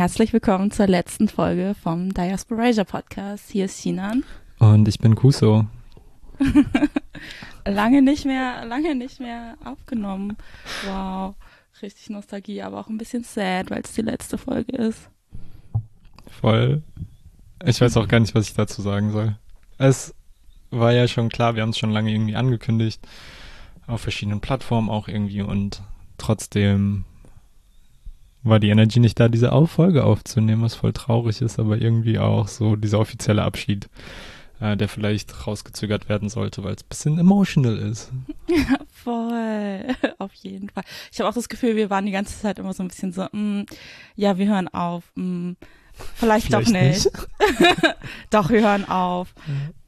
Herzlich willkommen zur letzten Folge vom Diasporasia Podcast. Hier ist Sinan. Und ich bin Kuso. lange nicht mehr, lange nicht mehr aufgenommen. Wow. Richtig Nostalgie, aber auch ein bisschen sad, weil es die letzte Folge ist. Voll. Ich weiß auch gar nicht, was ich dazu sagen soll. Es war ja schon klar, wir haben es schon lange irgendwie angekündigt. Auf verschiedenen Plattformen auch irgendwie und trotzdem war die Energy nicht da, diese Folge aufzunehmen, was voll traurig ist, aber irgendwie auch so dieser offizielle Abschied, äh, der vielleicht rausgezögert werden sollte, weil es ein bisschen emotional ist. Ja, voll. Auf jeden Fall. Ich habe auch das Gefühl, wir waren die ganze Zeit immer so ein bisschen so, mm, ja, wir hören auf. Mm, vielleicht, vielleicht, doch nicht. nicht. doch, wir hören auf.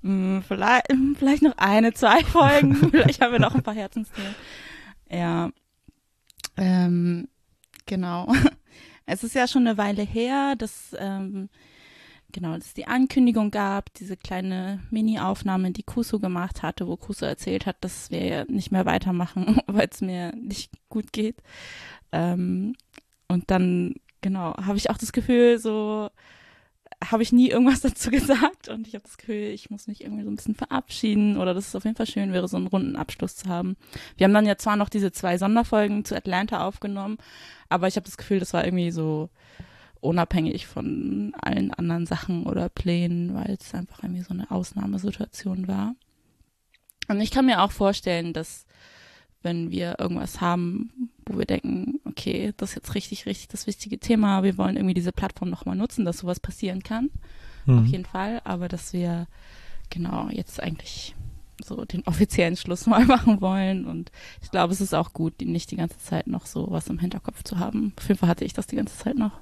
Mhm. Mm, vielleicht, vielleicht noch eine, zwei Folgen. vielleicht haben wir noch ein paar Herzensthemen. Ja. Ähm, Genau. Es ist ja schon eine Weile her, dass ähm, genau, dass die Ankündigung gab, diese kleine Mini-Aufnahme, die Kuso gemacht hatte, wo Kuso erzählt hat, dass wir nicht mehr weitermachen, weil es mir nicht gut geht. Ähm, und dann, genau, habe ich auch das Gefühl, so habe ich nie irgendwas dazu gesagt und ich habe das Gefühl, ich muss mich irgendwie so ein bisschen verabschieden oder dass es auf jeden Fall schön wäre, so einen runden Abschluss zu haben. Wir haben dann ja zwar noch diese zwei Sonderfolgen zu Atlanta aufgenommen, aber ich habe das Gefühl, das war irgendwie so unabhängig von allen anderen Sachen oder Plänen, weil es einfach irgendwie so eine Ausnahmesituation war. Und ich kann mir auch vorstellen, dass wenn wir irgendwas haben, wo wir denken, okay, das ist jetzt richtig, richtig das wichtige Thema, wir wollen irgendwie diese Plattform nochmal nutzen, dass sowas passieren kann. Mhm. Auf jeden Fall. Aber dass wir genau jetzt eigentlich so den offiziellen Schluss mal machen wollen. Und ich glaube, es ist auch gut, nicht die ganze Zeit noch so was im Hinterkopf zu haben. Auf jeden Fall hatte ich das die ganze Zeit noch.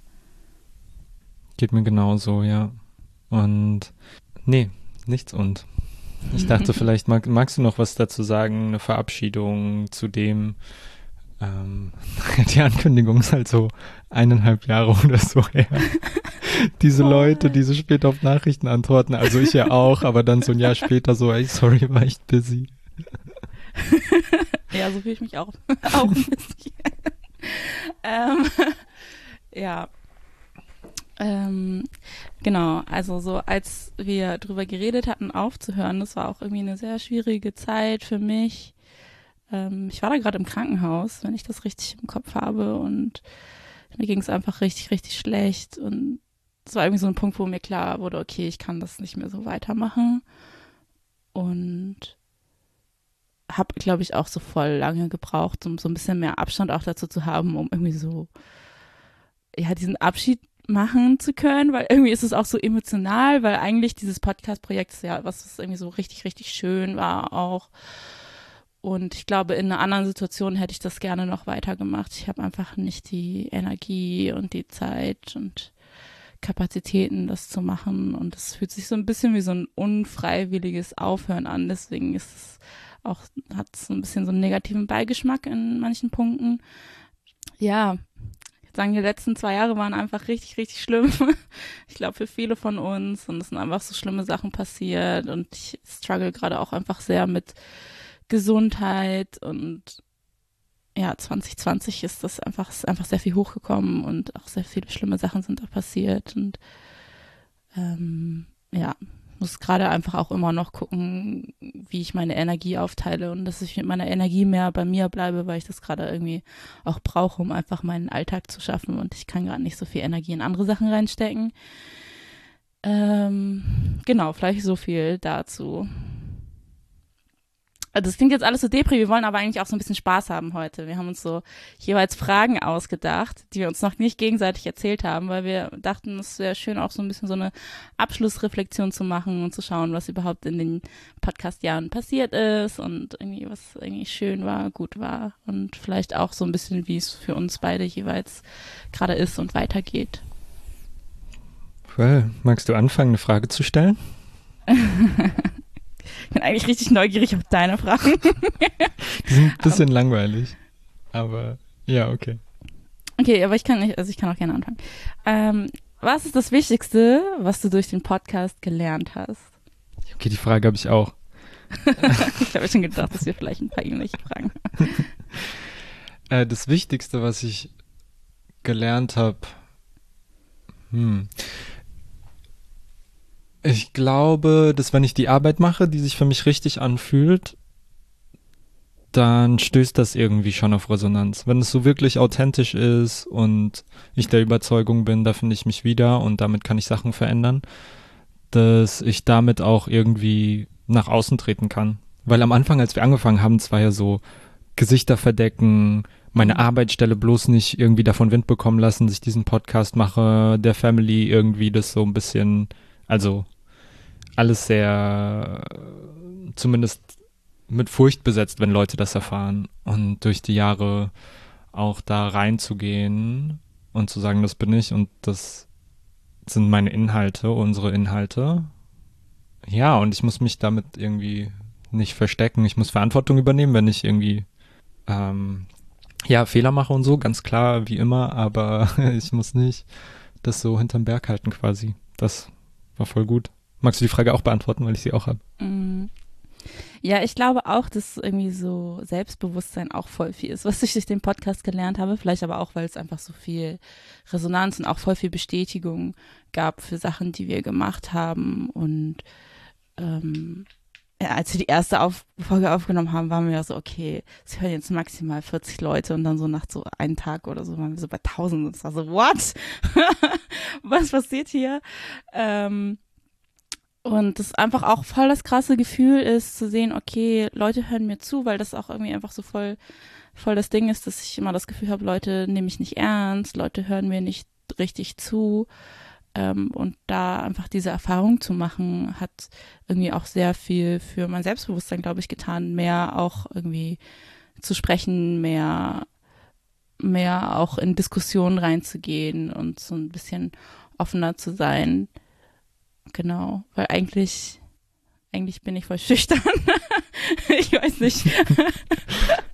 Geht mir genauso, ja. Und nee, nichts und. Ich dachte, vielleicht mag, magst du noch was dazu sagen, eine Verabschiedung zu dem. Ähm, die Ankündigung ist halt so eineinhalb Jahre oder so her. Diese oh. Leute, die so spät auf Nachrichten antworten, also ich ja auch, aber dann so ein Jahr später so, ey, sorry, war echt busy. ja, so fühle ich mich auch, auch ein bisschen. ähm, ja, ähm, genau, also so als wir drüber geredet hatten, aufzuhören, das war auch irgendwie eine sehr schwierige Zeit für mich. Ähm, ich war da gerade im Krankenhaus, wenn ich das richtig im Kopf habe und mir ging es einfach richtig, richtig schlecht und es war irgendwie so ein Punkt, wo mir klar wurde, okay, ich kann das nicht mehr so weitermachen und habe, glaube ich, auch so voll lange gebraucht, um so ein bisschen mehr Abstand auch dazu zu haben, um irgendwie so ja, diesen Abschied machen zu können, weil irgendwie ist es auch so emotional, weil eigentlich dieses Podcast-Projekt ist ja was, was irgendwie so richtig, richtig schön war auch. Und ich glaube, in einer anderen Situation hätte ich das gerne noch weitergemacht. Ich habe einfach nicht die Energie und die Zeit und Kapazitäten, das zu machen. Und es fühlt sich so ein bisschen wie so ein unfreiwilliges Aufhören an. Deswegen ist es auch, hat es so ein bisschen so einen negativen Beigeschmack in manchen Punkten. Ja, sagen, die letzten zwei Jahre waren einfach richtig, richtig schlimm. Ich glaube, für viele von uns. Und es sind einfach so schlimme Sachen passiert. Und ich struggle gerade auch einfach sehr mit Gesundheit. Und ja, 2020 ist das einfach, ist einfach sehr viel hochgekommen und auch sehr viele schlimme Sachen sind da passiert. Und ähm, ja, muss gerade einfach auch immer noch gucken, wie ich meine Energie aufteile und dass ich mit meiner Energie mehr bei mir bleibe, weil ich das gerade irgendwie auch brauche, um einfach meinen Alltag zu schaffen und ich kann gerade nicht so viel Energie in andere Sachen reinstecken. Ähm, genau, vielleicht so viel dazu. Also das klingt jetzt alles so depri, wir wollen aber eigentlich auch so ein bisschen Spaß haben heute. Wir haben uns so jeweils Fragen ausgedacht, die wir uns noch nicht gegenseitig erzählt haben, weil wir dachten, es wäre schön auch so ein bisschen so eine Abschlussreflexion zu machen und zu schauen, was überhaupt in den Podcast-Jahren passiert ist und irgendwie was irgendwie schön war, gut war und vielleicht auch so ein bisschen, wie es für uns beide jeweils gerade ist und weitergeht. Well, magst du anfangen, eine Frage zu stellen? Ich bin eigentlich richtig neugierig auf deine Fragen. Die sind ein bisschen um, langweilig. Aber ja, okay. Okay, aber ich kann nicht, also ich kann auch gerne anfangen. Ähm, was ist das Wichtigste, was du durch den Podcast gelernt hast? Okay, die Frage habe ich auch. ich habe schon gedacht, dass wir vielleicht ein paar ähnliche Fragen haben. äh, das Wichtigste, was ich gelernt habe, Hm. Ich glaube, dass wenn ich die Arbeit mache, die sich für mich richtig anfühlt, dann stößt das irgendwie schon auf Resonanz. Wenn es so wirklich authentisch ist und ich der Überzeugung bin, da finde ich mich wieder und damit kann ich Sachen verändern, dass ich damit auch irgendwie nach außen treten kann. Weil am Anfang, als wir angefangen haben, es war ja so Gesichter verdecken, meine mhm. Arbeitsstelle bloß nicht irgendwie davon Wind bekommen lassen, dass ich diesen Podcast mache, der Family irgendwie das so ein bisschen, also alles sehr, zumindest mit Furcht besetzt, wenn Leute das erfahren. Und durch die Jahre auch da reinzugehen und zu sagen, das bin ich und das sind meine Inhalte, unsere Inhalte. Ja, und ich muss mich damit irgendwie nicht verstecken. Ich muss Verantwortung übernehmen, wenn ich irgendwie ähm, ja, Fehler mache und so, ganz klar, wie immer, aber ich muss nicht das so hinterm Berg halten quasi. Das war voll gut. Magst du die Frage auch beantworten, weil ich sie auch habe? Mm. Ja, ich glaube auch, dass irgendwie so Selbstbewusstsein auch voll viel ist, was ich durch den Podcast gelernt habe. Vielleicht aber auch, weil es einfach so viel Resonanz und auch voll viel Bestätigung gab für Sachen, die wir gemacht haben. Und ähm, als wir die erste Auf Folge aufgenommen haben, waren wir ja so, okay, es hören jetzt maximal 40 Leute und dann so nach so einem Tag oder so waren wir so bei 1000 und es war so, what? Was passiert hier? Ähm, und das einfach auch voll das krasse Gefühl ist, zu sehen, okay, Leute hören mir zu, weil das auch irgendwie einfach so voll, voll das Ding ist, dass ich immer das Gefühl habe, Leute nehmen mich nicht ernst, Leute hören mir nicht richtig zu. Ähm, und da einfach diese Erfahrung zu machen, hat irgendwie auch sehr viel für mein Selbstbewusstsein, glaube ich, getan, mehr auch irgendwie zu sprechen, mehr, mehr auch in Diskussionen reinzugehen und so ein bisschen offener zu sein. Genau, weil eigentlich, eigentlich bin ich voll schüchtern. ich weiß nicht.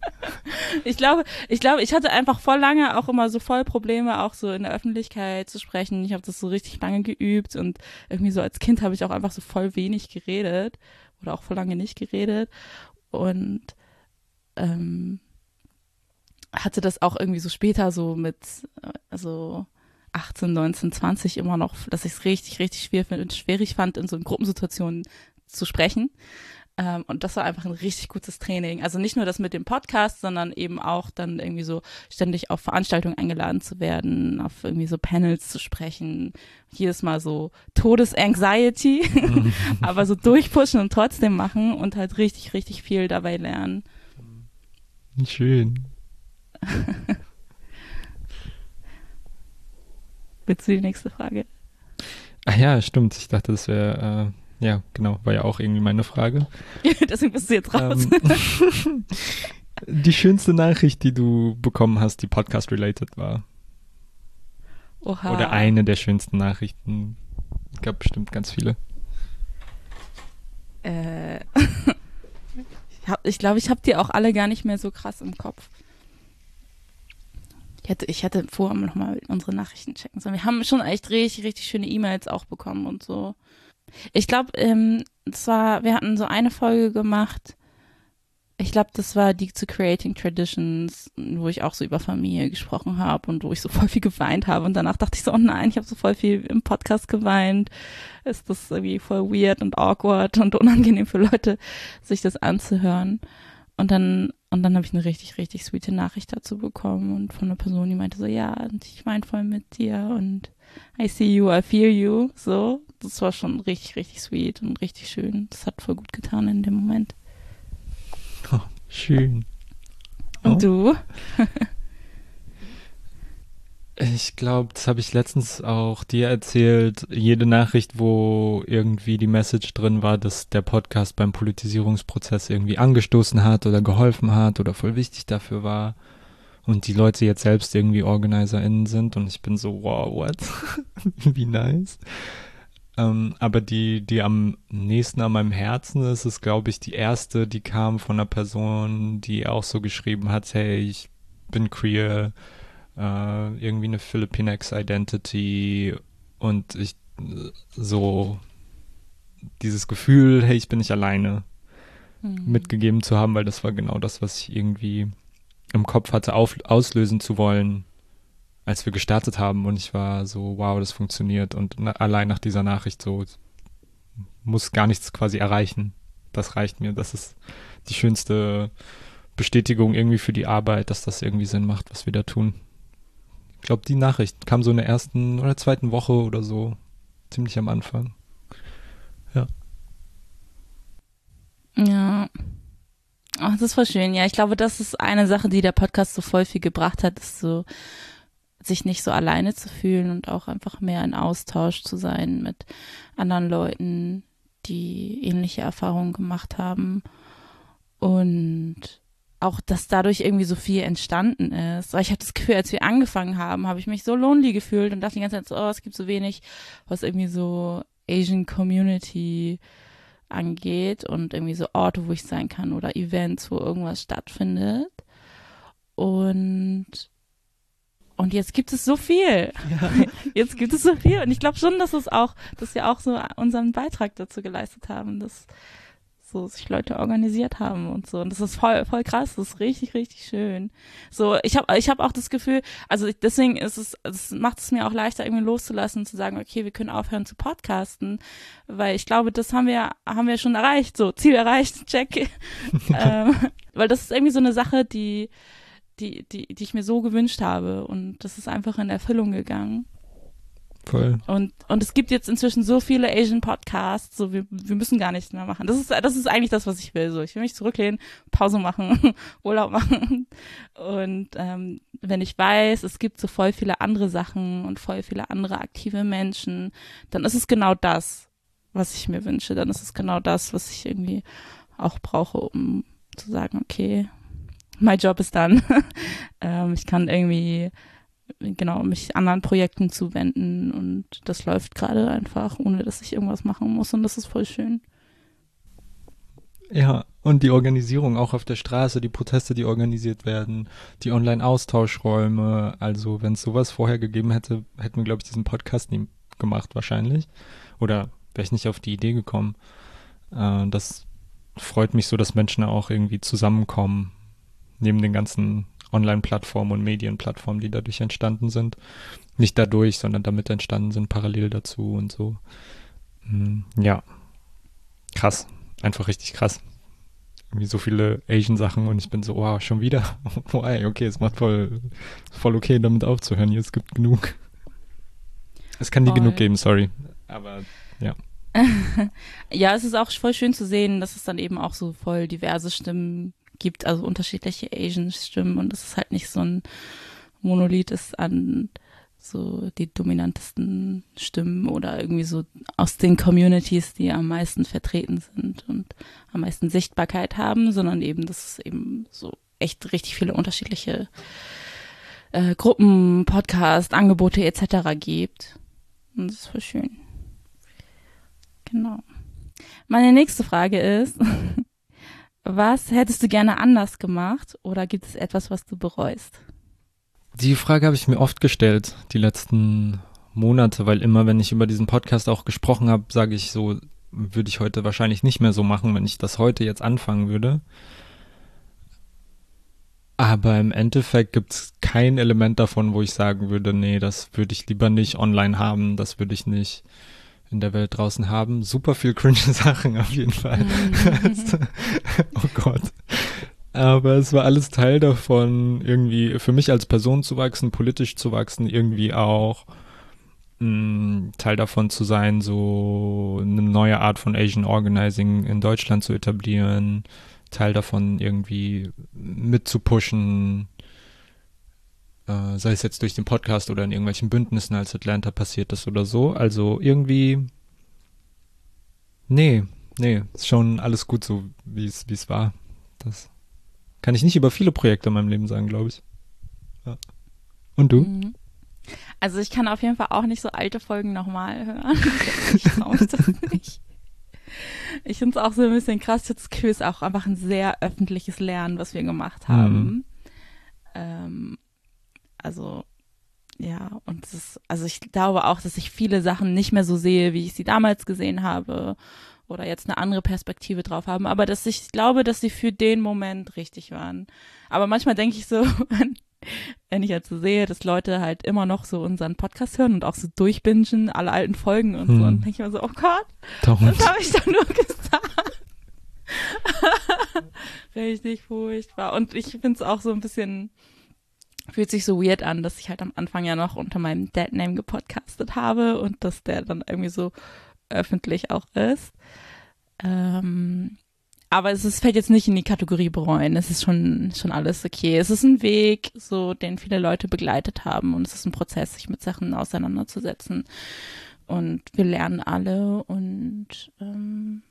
ich glaube, ich glaube, ich hatte einfach voll lange auch immer so voll Probleme, auch so in der Öffentlichkeit zu sprechen. Ich habe das so richtig lange geübt und irgendwie so als Kind habe ich auch einfach so voll wenig geredet oder auch voll lange nicht geredet und ähm, hatte das auch irgendwie so später so mit, also 18, 19, 20 immer noch, dass ich es richtig, richtig schwer, schwierig fand, in so Gruppensituationen zu sprechen. Ähm, und das war einfach ein richtig gutes Training. Also nicht nur das mit dem Podcast, sondern eben auch dann irgendwie so ständig auf Veranstaltungen eingeladen zu werden, auf irgendwie so Panels zu sprechen. Jedes Mal so Todesanxiety, aber so durchpushen und trotzdem machen und halt richtig, richtig viel dabei lernen. Schön. Willst du die nächste Frage? Ach ja, stimmt. Ich dachte, das wäre, äh, ja, genau, war ja auch irgendwie meine Frage. Deswegen bist du jetzt raus. Ähm, die schönste Nachricht, die du bekommen hast, die Podcast-related war. Oha. Oder eine der schönsten Nachrichten. Es gab bestimmt ganz viele. Äh, ich glaube, ich habe die auch alle gar nicht mehr so krass im Kopf. Ich hätte, ich hätte vorher nochmal unsere Nachrichten checken sollen. Wir haben schon echt richtig, richtig schöne E-Mails auch bekommen und so. Ich glaube, ähm, zwar, wir hatten so eine Folge gemacht. Ich glaube, das war die zu Creating Traditions, wo ich auch so über Familie gesprochen habe und wo ich so voll viel geweint habe. Und danach dachte ich so, oh nein, ich habe so voll viel im Podcast geweint. Ist das irgendwie voll weird und awkward und unangenehm für Leute, sich das anzuhören. Und dann, und dann habe ich eine richtig, richtig sweete Nachricht dazu bekommen und von einer Person, die meinte so, ja, und ich weine voll mit dir und I see you, I feel you. So, das war schon richtig, richtig sweet und richtig schön. Das hat voll gut getan in dem Moment. Oh, schön. Und oh. du? Ich glaube, das habe ich letztens auch dir erzählt. Jede Nachricht, wo irgendwie die Message drin war, dass der Podcast beim Politisierungsprozess irgendwie angestoßen hat oder geholfen hat oder voll wichtig dafür war und die Leute jetzt selbst irgendwie OrganizerInnen sind und ich bin so, wow, what? Wie nice. Ähm, aber die, die am nächsten an meinem Herzen ist, ist, glaube ich, die erste, die kam von einer Person, die auch so geschrieben hat, hey, ich bin queer, äh, irgendwie eine Philippinex Identity und ich so dieses Gefühl, hey, ich bin nicht alleine, mhm. mitgegeben zu haben, weil das war genau das, was ich irgendwie im Kopf hatte, auf, auslösen zu wollen, als wir gestartet haben und ich war so, wow, das funktioniert und na, allein nach dieser Nachricht so muss gar nichts quasi erreichen. Das reicht mir. Das ist die schönste Bestätigung irgendwie für die Arbeit, dass das irgendwie Sinn macht, was wir da tun. Ich glaube, die Nachricht kam so in der ersten oder zweiten Woche oder so, ziemlich am Anfang. Ja. Ja. Oh, das ist voll schön. Ja, ich glaube, das ist eine Sache, die der Podcast so voll viel gebracht hat, ist so, sich nicht so alleine zu fühlen und auch einfach mehr in Austausch zu sein mit anderen Leuten, die ähnliche Erfahrungen gemacht haben. Und auch, dass dadurch irgendwie so viel entstanden ist. Weil ich hatte das Gefühl, als wir angefangen haben, habe ich mich so lonely gefühlt und dachte die ganze Zeit so, oh, es gibt so wenig, was irgendwie so Asian Community angeht und irgendwie so Orte, wo ich sein kann oder Events, wo irgendwas stattfindet. Und und jetzt gibt es so viel. Ja. Jetzt gibt es so viel. Und ich glaube schon, dass es auch, dass wir auch so unseren Beitrag dazu geleistet haben, dass so sich Leute organisiert haben und so. Und das ist voll, voll krass. Das ist richtig, richtig schön. So, ich habe, ich habe auch das Gefühl, also deswegen ist es, es macht es mir auch leichter, irgendwie loszulassen und zu sagen, okay, wir können aufhören zu podcasten, weil ich glaube, das haben wir, haben wir schon erreicht. So, Ziel erreicht, check. ähm, weil das ist irgendwie so eine Sache, die, die, die, die ich mir so gewünscht habe. Und das ist einfach in Erfüllung gegangen. Voll. Und, und es gibt jetzt inzwischen so viele Asian Podcasts, so wir, wir müssen gar nichts mehr machen. Das ist, das ist eigentlich das, was ich will. So, ich will mich zurücklehnen, Pause machen, Urlaub machen. Und ähm, wenn ich weiß, es gibt so voll viele andere Sachen und voll viele andere aktive Menschen, dann ist es genau das, was ich mir wünsche. Dann ist es genau das, was ich irgendwie auch brauche, um zu sagen, okay, my job is done. ähm, ich kann irgendwie genau, mich anderen Projekten zuwenden und das läuft gerade einfach, ohne dass ich irgendwas machen muss und das ist voll schön. Ja, und die Organisierung auch auf der Straße, die Proteste, die organisiert werden, die Online-Austauschräume, also wenn es sowas vorher gegeben hätte, hätten wir, glaube ich, diesen Podcast nie gemacht wahrscheinlich. Oder wäre ich nicht auf die Idee gekommen. Äh, das freut mich so, dass Menschen auch irgendwie zusammenkommen, neben den ganzen Online-Plattformen und Medienplattformen, die dadurch entstanden sind. Nicht dadurch, sondern damit entstanden sind, parallel dazu und so. Hm, ja, krass. Einfach richtig krass. Irgendwie so viele Asian-Sachen und ich bin so, wow, schon wieder? Why? Okay, es macht voll, voll okay, damit aufzuhören. Hier, es gibt genug. Es kann nie voll. genug geben, sorry. Aber ja. ja, es ist auch voll schön zu sehen, dass es dann eben auch so voll diverse Stimmen gibt, also unterschiedliche Asian-Stimmen und das ist halt nicht so ein Monolith ist an so die dominantesten Stimmen oder irgendwie so aus den Communities, die am meisten vertreten sind und am meisten Sichtbarkeit haben, sondern eben, dass es eben so echt richtig viele unterschiedliche äh, Gruppen, Podcast, Angebote etc. gibt. Und das ist voll schön. Genau. Meine nächste Frage ist, Was hättest du gerne anders gemacht oder gibt es etwas, was du bereust? Die Frage habe ich mir oft gestellt, die letzten Monate, weil immer, wenn ich über diesen Podcast auch gesprochen habe, sage ich so, würde ich heute wahrscheinlich nicht mehr so machen, wenn ich das heute jetzt anfangen würde. Aber im Endeffekt gibt es kein Element davon, wo ich sagen würde, nee, das würde ich lieber nicht online haben, das würde ich nicht in der Welt draußen haben. Super viel cringe Sachen auf jeden Fall. Mhm. oh Gott. Aber es war alles Teil davon, irgendwie für mich als Person zu wachsen, politisch zu wachsen, irgendwie auch mh, mm, Teil davon zu sein, so eine neue Art von Asian Organizing in Deutschland zu etablieren, Teil davon irgendwie mitzupushen, äh, sei es jetzt durch den Podcast oder in irgendwelchen Bündnissen als Atlanta passiert ist oder so. Also irgendwie, nee, nee, ist schon alles gut so, wie es, wie es war. Das kann ich nicht über viele Projekte in meinem Leben sagen, glaube ich. Ja. Und du? Mhm. Also ich kann auf jeden Fall auch nicht so alte Folgen nochmal hören. ich traue das nicht. Ich finde es auch so ein bisschen krass. Es ist auch einfach ein sehr öffentliches Lernen, was wir gemacht haben. Mhm. Ähm, also ja, und es ist, also ich glaube auch, dass ich viele Sachen nicht mehr so sehe, wie ich sie damals gesehen habe oder jetzt eine andere Perspektive drauf haben, aber dass ich glaube, dass sie für den Moment richtig waren. Aber manchmal denke ich so, wenn ich jetzt so sehe, dass Leute halt immer noch so unseren Podcast hören und auch so durchbingen, alle alten Folgen und hm. so, und denke ich mir so, oh Gott, Don't. was habe ich da nur gesagt? Richtig furchtbar. Und ich finde es auch so ein bisschen, fühlt sich so weird an, dass ich halt am Anfang ja noch unter meinem Deadname gepodcastet habe und dass der dann irgendwie so öffentlich auch ist. Ähm, aber es ist, fällt jetzt nicht in die Kategorie bereuen. Es ist schon, schon alles okay. Es ist ein Weg, so, den viele Leute begleitet haben und es ist ein Prozess, sich mit Sachen auseinanderzusetzen. Und wir lernen alle und ähm,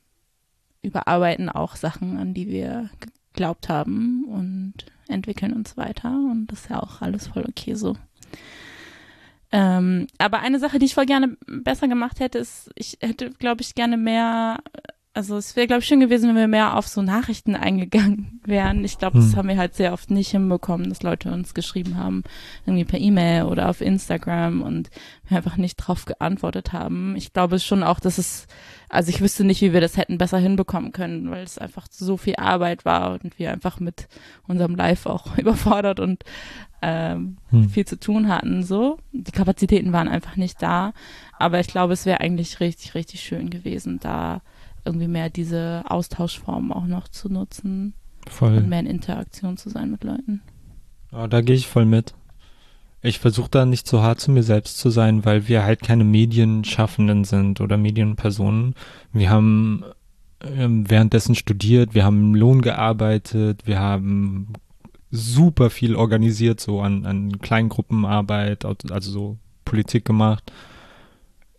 überarbeiten auch Sachen, an die wir geglaubt haben und entwickeln uns weiter. Und das ist ja auch alles voll okay so. Ähm, aber eine Sache, die ich voll gerne besser gemacht hätte, ist, ich hätte, glaube ich, gerne mehr also es wäre, glaube ich, schön gewesen, wenn wir mehr auf so Nachrichten eingegangen wären. Ich glaube, hm. das haben wir halt sehr oft nicht hinbekommen, dass Leute uns geschrieben haben, irgendwie per E-Mail oder auf Instagram und wir einfach nicht drauf geantwortet haben. Ich glaube schon auch, dass es, also ich wüsste nicht, wie wir das hätten besser hinbekommen können, weil es einfach so viel Arbeit war und wir einfach mit unserem Live auch überfordert und ähm, hm. viel zu tun hatten. So, die Kapazitäten waren einfach nicht da. Aber ich glaube, es wäre eigentlich richtig, richtig schön gewesen, da irgendwie mehr diese Austauschformen auch noch zu nutzen. Voll. Und mehr in Interaktion zu sein mit Leuten. Ja, da gehe ich voll mit. Ich versuche da nicht zu hart zu mir selbst zu sein, weil wir halt keine Medienschaffenden sind oder Medienpersonen. Wir haben ähm, währenddessen studiert, wir haben im Lohn gearbeitet, wir haben super viel organisiert, so an, an Kleingruppenarbeit, also so Politik gemacht.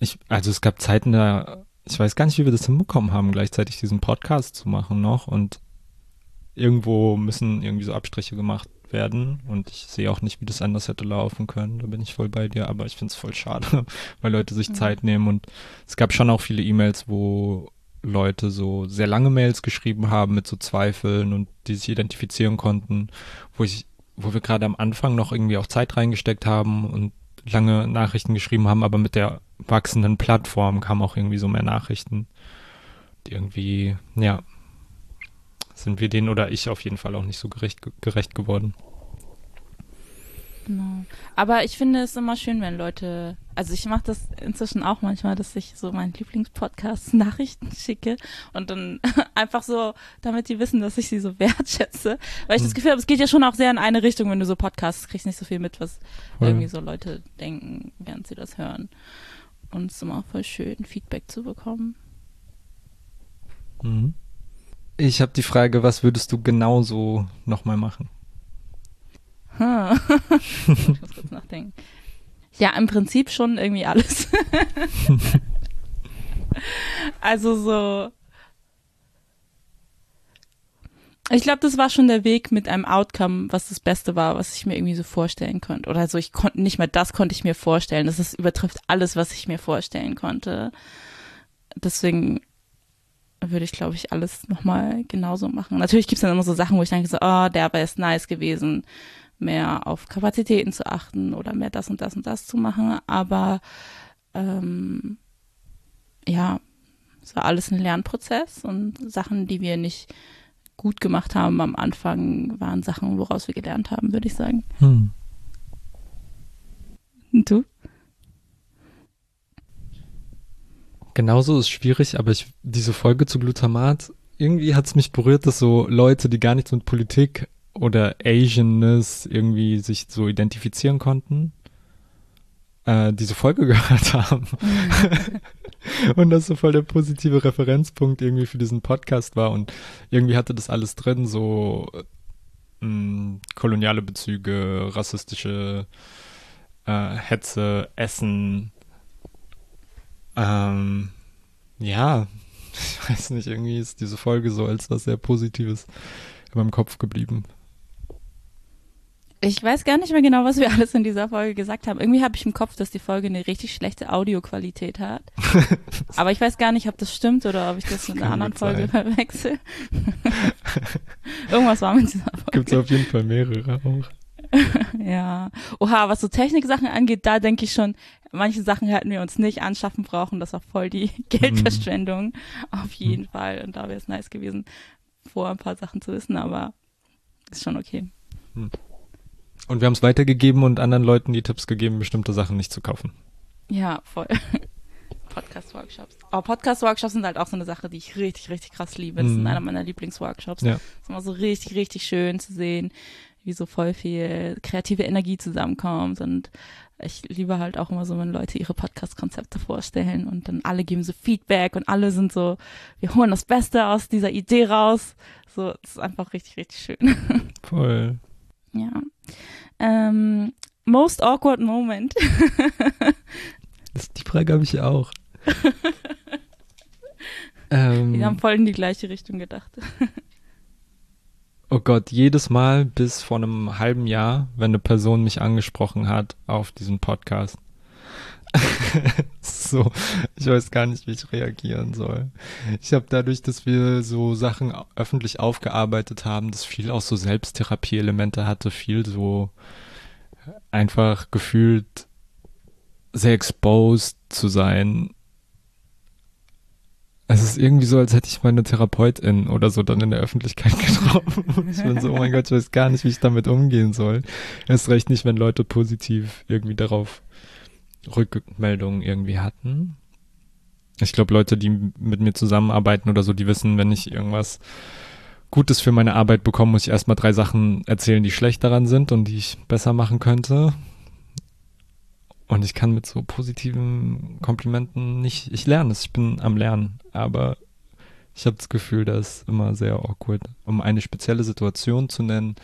Ich, also es gab Zeiten, da ich weiß gar nicht, wie wir das hinbekommen haben, gleichzeitig diesen Podcast zu machen noch und irgendwo müssen irgendwie so Abstriche gemacht werden und ich sehe auch nicht, wie das anders hätte laufen können. Da bin ich voll bei dir, aber ich finde es voll schade, weil Leute sich mhm. Zeit nehmen und es gab schon auch viele E-Mails, wo Leute so sehr lange Mails geschrieben haben mit so Zweifeln und die sich identifizieren konnten, wo ich, wo wir gerade am Anfang noch irgendwie auch Zeit reingesteckt haben und lange Nachrichten geschrieben haben, aber mit der wachsenden Plattform kamen auch irgendwie so mehr Nachrichten, die irgendwie, ja, sind wir denen oder ich auf jeden Fall auch nicht so gerecht, gerecht geworden. Genau. Aber ich finde es immer schön, wenn Leute, also ich mache das inzwischen auch manchmal, dass ich so meinen Lieblingspodcast Nachrichten schicke und dann einfach so, damit die wissen, dass ich sie so wertschätze. Weil ich das hm. Gefühl habe, es geht ja schon auch sehr in eine Richtung, wenn du so Podcasts kriegst, nicht so viel mit, was Voll. irgendwie so Leute denken, während sie das hören. Und es ist immer voll schön, Feedback zu bekommen. Mhm. Ich habe die Frage, was würdest du genauso nochmal machen? Hm. ich muss kurz nachdenken. Ja, im Prinzip schon irgendwie alles. also so. Ich glaube, das war schon der Weg mit einem Outcome, was das Beste war, was ich mir irgendwie so vorstellen konnte. Oder so, ich konnte nicht mehr das konnte ich mir vorstellen. Das ist, übertrifft alles, was ich mir vorstellen konnte. Deswegen würde ich, glaube ich, alles nochmal genauso machen. Natürlich gibt es dann immer so Sachen, wo ich denke so, oh, der war jetzt nice gewesen mehr auf Kapazitäten zu achten oder mehr das und das und das zu machen. Aber ähm, ja, es war alles ein Lernprozess und Sachen, die wir nicht gut gemacht haben am Anfang, waren Sachen, woraus wir gelernt haben, würde ich sagen. Hm. Und du? Genauso ist schwierig, aber ich, diese Folge zu Glutamat, irgendwie hat es mich berührt, dass so Leute, die gar nichts mit Politik oder Asianness irgendwie sich so identifizieren konnten, äh, diese Folge gehört haben. und das so voll der positive Referenzpunkt irgendwie für diesen Podcast war. Und irgendwie hatte das alles drin, so mh, mm, koloniale Bezüge, rassistische äh, Hetze, Essen. Ähm, ja, ich weiß nicht, irgendwie ist diese Folge so als was sehr Positives in meinem Kopf geblieben. Ich weiß gar nicht mehr genau, was wir alles in dieser Folge gesagt haben. Irgendwie habe ich im Kopf, dass die Folge eine richtig schlechte Audioqualität hat. Aber ich weiß gar nicht, ob das stimmt oder ob ich das, mit einer anderen Folge verwechsel. Irgendwas war mit dieser Folge. Gibt es auf jeden Fall mehrere auch. ja. Oha, was so Techniksachen angeht, da denke ich schon, manche Sachen hätten wir uns nicht anschaffen brauchen. Das war voll die Geldverschwendung. Mhm. Auf jeden mhm. Fall. Und da wäre es nice gewesen, vor ein paar Sachen zu wissen, aber ist schon okay. Mhm. Und wir haben es weitergegeben und anderen Leuten die Tipps gegeben, bestimmte Sachen nicht zu kaufen. Ja, voll. Podcast-Workshops. Aber Podcast-Workshops sind halt auch so eine Sache, die ich richtig, richtig krass liebe. Das mm. sind mhm. einer meiner Lieblingsworkshops. Ja. Das ist immer so richtig, richtig schön zu sehen, wie so voll viel kreative Energie zusammenkommt und ich liebe halt auch immer so, wenn Leute ihre Podcast-Konzepte vorstellen und dann alle geben so Feedback und alle sind so, wir holen das Beste aus dieser Idee raus. So, das ist einfach richtig, richtig schön. Voll. Ja. Ähm, most awkward moment. das, die Frage habe ich auch. ähm, wir haben voll in die gleiche Richtung gedacht. Oh Gott, jedes Mal bis vor einem halben Jahr, wenn eine Person mich angesprochen hat auf diesen Podcast. so, ich weiß gar nicht, wie ich reagieren soll. Ich habe dadurch, dass wir so Sachen öffentlich aufgearbeitet haben, das viel auch so Selbsttherapie-Elemente hatte, viel so einfach gefühlt sehr exposed zu sein es ist irgendwie so, als hätte ich meine Therapeutin oder so dann in der Öffentlichkeit getroffen. ich bin so, oh mein Gott, ich weiß gar nicht, wie ich damit umgehen soll. Erst recht nicht, wenn Leute positiv irgendwie darauf Rückmeldungen irgendwie hatten. Ich glaube, Leute, die mit mir zusammenarbeiten oder so, die wissen, wenn ich irgendwas Gutes für meine Arbeit bekomme, muss ich erstmal drei Sachen erzählen, die schlecht daran sind und die ich besser machen könnte. Und ich kann mit so positiven Komplimenten nicht, ich lerne es, ich bin am Lernen, aber ich habe das Gefühl, das ist immer sehr awkward. Um eine spezielle Situation zu nennen,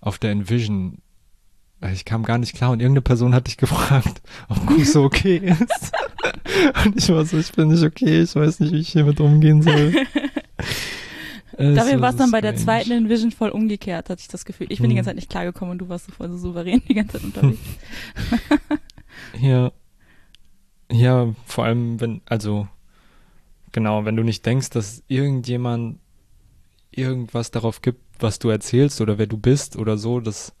auf der Envision, ich kam gar nicht klar und irgendeine Person hat dich gefragt, ob Kuss so okay ist. und ich war so, ich bin nicht okay, ich weiß nicht, wie ich hiermit umgehen soll. Dafür war es dann bei der zweiten Envision voll umgekehrt, hatte ich das Gefühl. Ich bin hm. die ganze Zeit nicht klargekommen und du warst so voll so souverän die ganze Zeit unterwegs. Ja. Ja, vor allem, wenn, also, genau, wenn du nicht denkst, dass irgendjemand irgendwas darauf gibt, was du erzählst oder wer du bist oder so, das,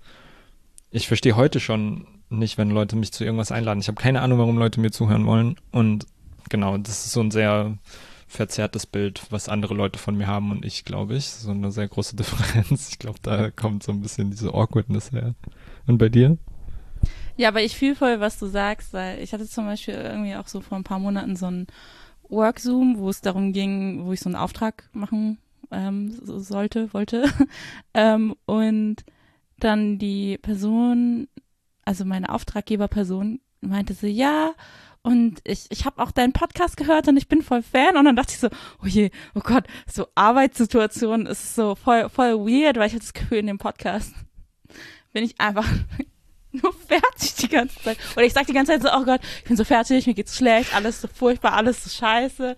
ich verstehe heute schon nicht, wenn Leute mich zu irgendwas einladen. Ich habe keine Ahnung, warum Leute mir zuhören wollen und genau, das ist so ein sehr verzerrtes Bild, was andere Leute von mir haben und ich, glaube ich, so eine sehr große Differenz. Ich glaube, da kommt so ein bisschen diese Awkwardness her. Und bei dir? Ja, aber ich fühle voll, was du sagst, weil ich hatte zum Beispiel irgendwie auch so vor ein paar Monaten so ein Workzoom, wo es darum ging, wo ich so einen Auftrag machen ähm, sollte, wollte. ähm, und dann die Person, also meine Auftraggeberperson, meinte so, ja, und ich, ich habe auch deinen Podcast gehört und ich bin voll Fan. Und dann dachte ich so, oh je, oh Gott, so Arbeitssituation ist so voll, voll weird, weil ich hatte das Gefühl, in dem Podcast bin ich einfach nur fertig die ganze Zeit. Oder ich sag die ganze Zeit so, oh Gott, ich bin so fertig, mir geht's schlecht, alles so furchtbar, alles so scheiße.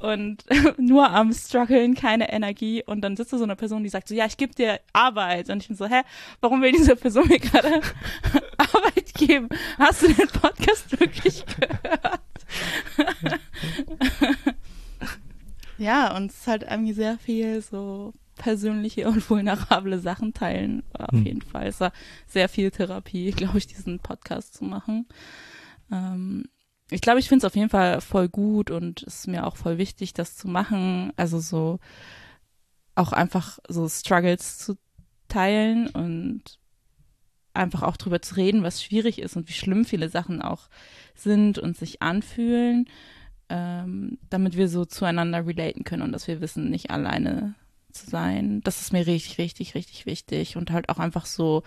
Und nur am struggeln, keine Energie. Und dann sitzt da so eine Person, die sagt so, ja, ich gebe dir Arbeit. Und ich bin so, hä, warum will diese Person mir gerade Arbeit geben? Hast du den Podcast wirklich gehört? ja, und es ist halt irgendwie sehr viel so persönliche und vulnerable Sachen teilen. Auf hm. jeden Fall. Es war sehr viel Therapie, glaube ich, diesen Podcast zu machen. Ähm, ich glaube, ich finde es auf jeden Fall voll gut und ist mir auch voll wichtig, das zu machen. Also so auch einfach so Struggles zu teilen und einfach auch drüber zu reden, was schwierig ist und wie schlimm viele Sachen auch sind und sich anfühlen, ähm, damit wir so zueinander relaten können und dass wir wissen, nicht alleine zu sein. Das ist mir richtig, richtig, richtig wichtig und halt auch einfach so,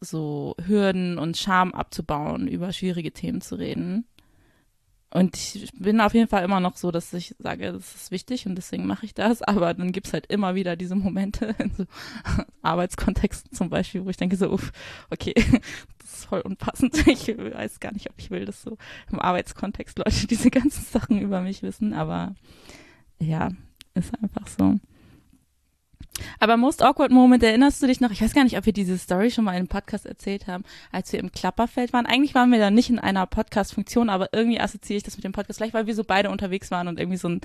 so Hürden und Scham abzubauen, über schwierige Themen zu reden. Und ich bin auf jeden Fall immer noch so, dass ich sage, das ist wichtig und deswegen mache ich das. Aber dann gibt es halt immer wieder diese Momente in so Arbeitskontexten zum Beispiel, wo ich denke so, uff, okay, das ist voll unpassend. Ich weiß gar nicht, ob ich will, dass so im Arbeitskontext Leute diese ganzen Sachen über mich wissen. Aber ja, ist einfach so. Aber Most Awkward Moment, erinnerst du dich noch? Ich weiß gar nicht, ob wir diese Story schon mal in einem Podcast erzählt haben, als wir im Klapperfeld waren. Eigentlich waren wir da nicht in einer Podcast-Funktion, aber irgendwie assoziiere ich das mit dem Podcast, vielleicht weil wir so beide unterwegs waren und irgendwie so ein,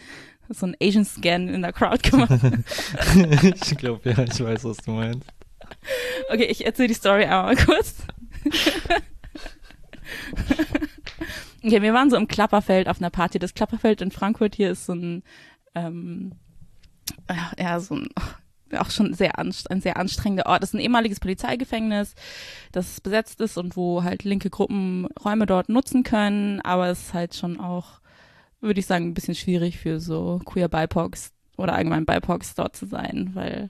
so ein Asian-Scan in der Crowd gemacht haben. ich glaube, ja, ich weiß, was du meinst. Okay, ich erzähle die Story einmal kurz. okay, wir waren so im Klapperfeld auf einer Party. Das Klapperfeld in Frankfurt hier ist so ein, ähm, ja, so ein, auch schon sehr ein sehr anstrengender Ort. Das ist ein ehemaliges Polizeigefängnis, das besetzt ist und wo halt linke Gruppen Räume dort nutzen können, aber es ist halt schon auch, würde ich sagen, ein bisschen schwierig für so queer BIPOCs oder allgemein BIPOCs dort zu sein, weil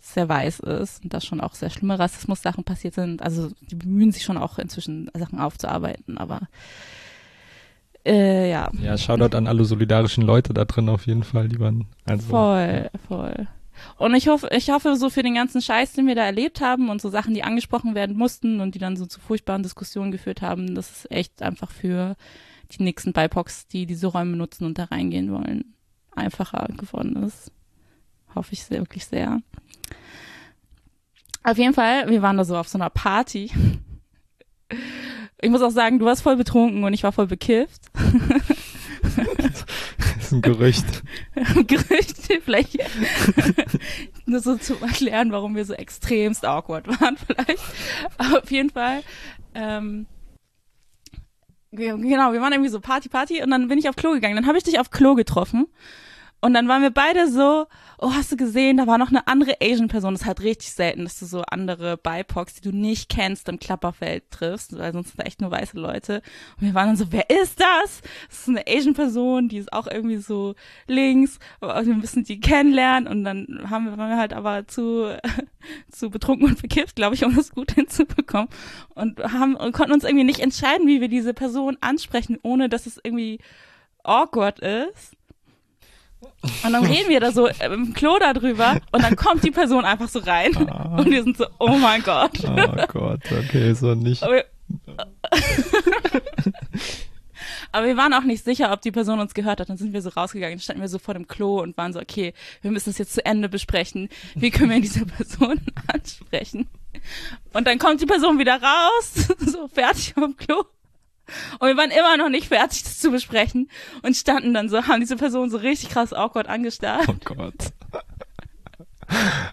es sehr weiß ist und da schon auch sehr schlimme Rassismus-Sachen passiert sind. Also die bemühen sich schon auch inzwischen Sachen aufzuarbeiten, aber äh, ja. Ja, Shoutout an alle solidarischen Leute da drin auf jeden Fall, die waren also, voll, ja. voll. Und ich hoffe, ich hoffe so für den ganzen Scheiß, den wir da erlebt haben und so Sachen, die angesprochen werden mussten und die dann so zu furchtbaren Diskussionen geführt haben, dass es echt einfach für die nächsten BIPOCs, die diese Räume nutzen und da reingehen wollen, einfacher geworden ist. Hoffe ich sehr, wirklich sehr. Auf jeden Fall, wir waren da so auf so einer Party. Ich muss auch sagen, du warst voll betrunken und ich war voll bekifft. Ist ein Gerücht. Gerücht, vielleicht nur so zu erklären, warum wir so extremst awkward waren, vielleicht. Aber auf jeden Fall. Ähm, genau, wir waren irgendwie so Party, Party und dann bin ich auf Klo gegangen. Dann habe ich dich auf Klo getroffen und dann waren wir beide so, oh, hast du gesehen, da war noch eine andere Asian-Person. Das ist halt richtig selten, dass du so andere BIPOCs, die du nicht kennst, im Klapperfeld triffst, weil sonst sind da echt nur weiße Leute. Und wir waren dann so, wer ist das? Das ist eine Asian-Person, die ist auch irgendwie so links. Wir müssen die kennenlernen. Und dann haben wir, waren wir halt aber zu, zu betrunken und verkifft, glaube ich, um das gut hinzubekommen. Und haben, und konnten uns irgendwie nicht entscheiden, wie wir diese Person ansprechen, ohne dass es irgendwie awkward ist. Und dann reden wir da so im Klo darüber und dann kommt die Person einfach so rein ah. und wir sind so, oh mein Gott. Oh Gott, okay, so nicht. Aber wir, aber wir waren auch nicht sicher, ob die Person uns gehört hat. Dann sind wir so rausgegangen, dann standen wir so vor dem Klo und waren so, okay, wir müssen das jetzt zu Ende besprechen. Wie können wir diese Person ansprechen? Und dann kommt die Person wieder raus, so fertig vom Klo. Und wir waren immer noch nicht fertig, das zu besprechen. Und standen dann so, haben diese Person so richtig krass awkward angestarrt. Oh Gott.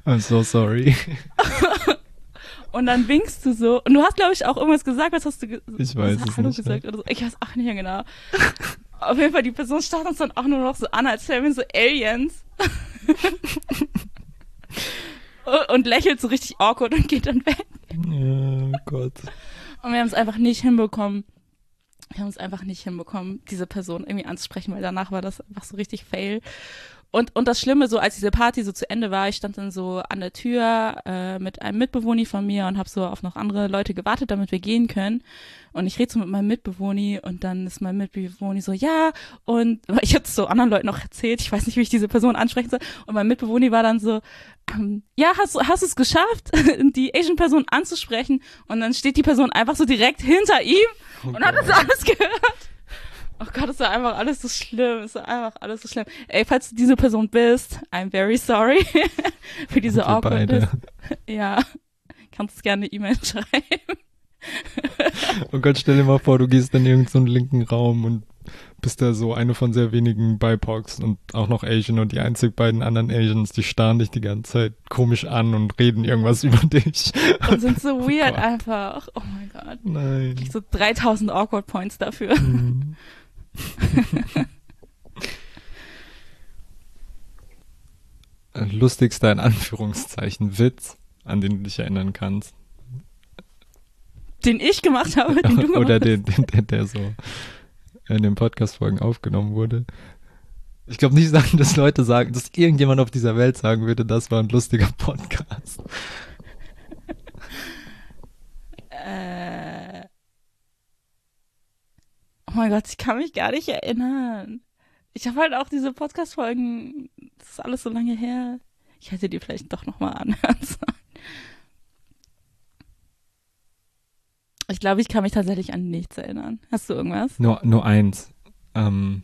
I'm so sorry. und dann winkst du so. Und du hast, glaube ich, auch irgendwas gesagt. Was hast du gesagt? Ich weiß es Hallo nicht. gesagt oder so. Ich weiß auch nicht mehr genau. Auf jeden Fall, die Person starrt uns dann auch nur noch so an, als wären wir so Aliens. und lächelt so richtig awkward und geht dann weg. Oh Gott. Und wir haben es einfach nicht hinbekommen, wir haben es einfach nicht hinbekommen, diese Person irgendwie anzusprechen, weil danach war das einfach so richtig fail. Und, und das Schlimme, so als diese Party so zu Ende war, ich stand dann so an der Tür äh, mit einem Mitbewohner von mir und habe so auf noch andere Leute gewartet, damit wir gehen können. Und ich rede so mit meinem Mitbewohner und dann ist mein Mitbewohner so, ja, und ich habe so anderen Leuten noch erzählt, ich weiß nicht, wie ich diese Person ansprechen soll. Und mein Mitbewohner war dann so, ähm, ja, hast, hast du es geschafft, die Asian-Person anzusprechen? Und dann steht die Person einfach so direkt hinter ihm oh und hat das alles gehört. Oh Gott, ist ja einfach alles so schlimm. Ist ja einfach alles so schlimm. Ey, falls du diese Person bist, I'm very sorry für diese Awkwardness. Ja, kannst du gerne eine E-Mail schreiben. oh Gott, stell dir mal vor, du gehst in irgendeinen so linken Raum und bist da so eine von sehr wenigen BIPOCs und auch noch Asian und die einzig beiden anderen Asians, die starren dich die ganze Zeit komisch an und reden irgendwas über dich. Und sind so oh weird Gott. einfach. Oh mein Gott. Nein. Ich so 3000 Awkward Points dafür. Mhm. Lustigster in Anführungszeichen Witz, an den du dich erinnern kannst. Den ich gemacht habe, den du gemacht Oder den, den, der, der so in den Podcast-Folgen aufgenommen wurde. Ich glaube nicht sagen, dass Leute sagen, dass irgendjemand auf dieser Welt sagen würde, das war ein lustiger Podcast. äh. Oh mein Gott, ich kann mich gar nicht erinnern. Ich habe halt auch diese Podcast-Folgen, das ist alles so lange her. Ich hätte die vielleicht doch nochmal anhören sollen. Ich glaube, ich kann mich tatsächlich an nichts erinnern. Hast du irgendwas? Nur, nur eins. Ähm,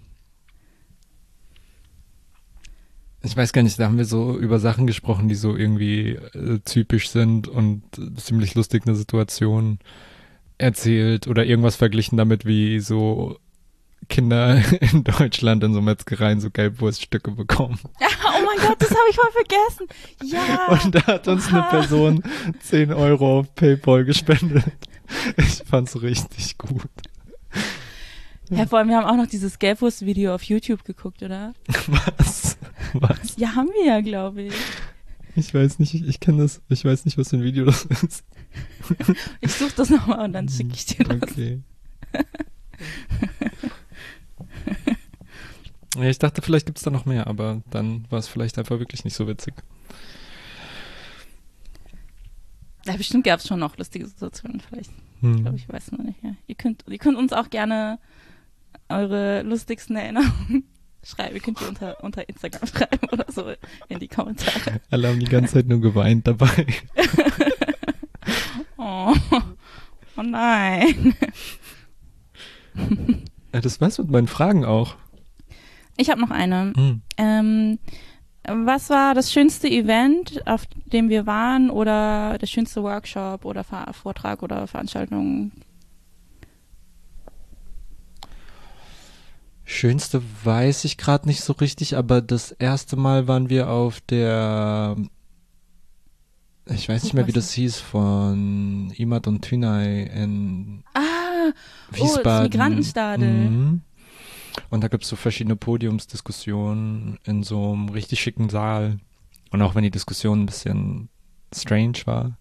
ich weiß gar nicht, da haben wir so über Sachen gesprochen, die so irgendwie äh, typisch sind und äh, ziemlich lustig eine Situation erzählt oder irgendwas verglichen damit, wie so Kinder in Deutschland in so Metzgereien so Gelbwurststücke bekommen. Oh mein Gott, das habe ich mal vergessen. Ja. Und da hat uns Oha. eine Person 10 Euro auf PayPal gespendet. Ich fand's richtig gut. Ja, vor allem, wir haben auch noch dieses Gelbwurst-Video auf YouTube geguckt, oder? Was? Was? Ja, haben wir ja, glaube ich. Ich weiß nicht, ich, ich kenne das, ich weiß nicht, was für ein Video das ist. ich suche das nochmal und dann schicke ich dir das. Okay. ja, ich dachte, vielleicht gibt es da noch mehr, aber dann war es vielleicht einfach wirklich nicht so witzig. Ja, bestimmt gab es schon noch lustige Situationen, vielleicht. Hm. Ich glaube, ich weiß noch nicht. Ja. Ihr, könnt, ihr könnt uns auch gerne eure lustigsten Erinnerungen schreiben. Ihr könnt die unter, unter Instagram schreiben oder so in die Kommentare. Alle haben die ganze Zeit nur geweint dabei. oh. oh nein. ja, das war's mit meinen Fragen auch. Ich habe noch eine. Hm. Ähm, was war das schönste Event, auf dem wir waren oder der schönste Workshop oder Vortrag oder Veranstaltung, Schönste weiß ich gerade nicht so richtig, aber das erste Mal waren wir auf der, ich weiß nicht mehr, wie das hieß, von Imad und Tünay in ah, Wiesbaden. Oh, das Migrantenstadel. Mhm. Und da gibt es so verschiedene Podiumsdiskussionen in so einem richtig schicken Saal. Und auch wenn die Diskussion ein bisschen strange war,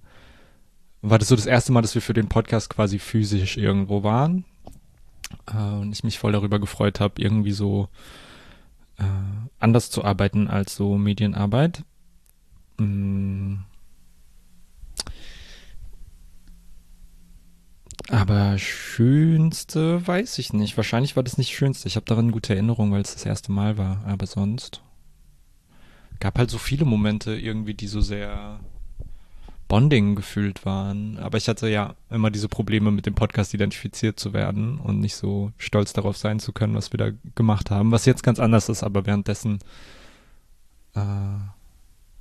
war das so das erste Mal, dass wir für den Podcast quasi physisch irgendwo waren äh, und ich mich voll darüber gefreut habe, irgendwie so äh, anders zu arbeiten als so Medienarbeit. Mm. Aber schönste weiß ich nicht. Wahrscheinlich war das nicht schönste. Ich habe daran gute Erinnerungen, weil es das erste Mal war. Aber sonst gab halt so viele Momente irgendwie, die so sehr Bonding gefühlt waren. Aber ich hatte ja immer diese Probleme mit dem Podcast identifiziert zu werden und nicht so stolz darauf sein zu können, was wir da gemacht haben. Was jetzt ganz anders ist, aber währenddessen äh,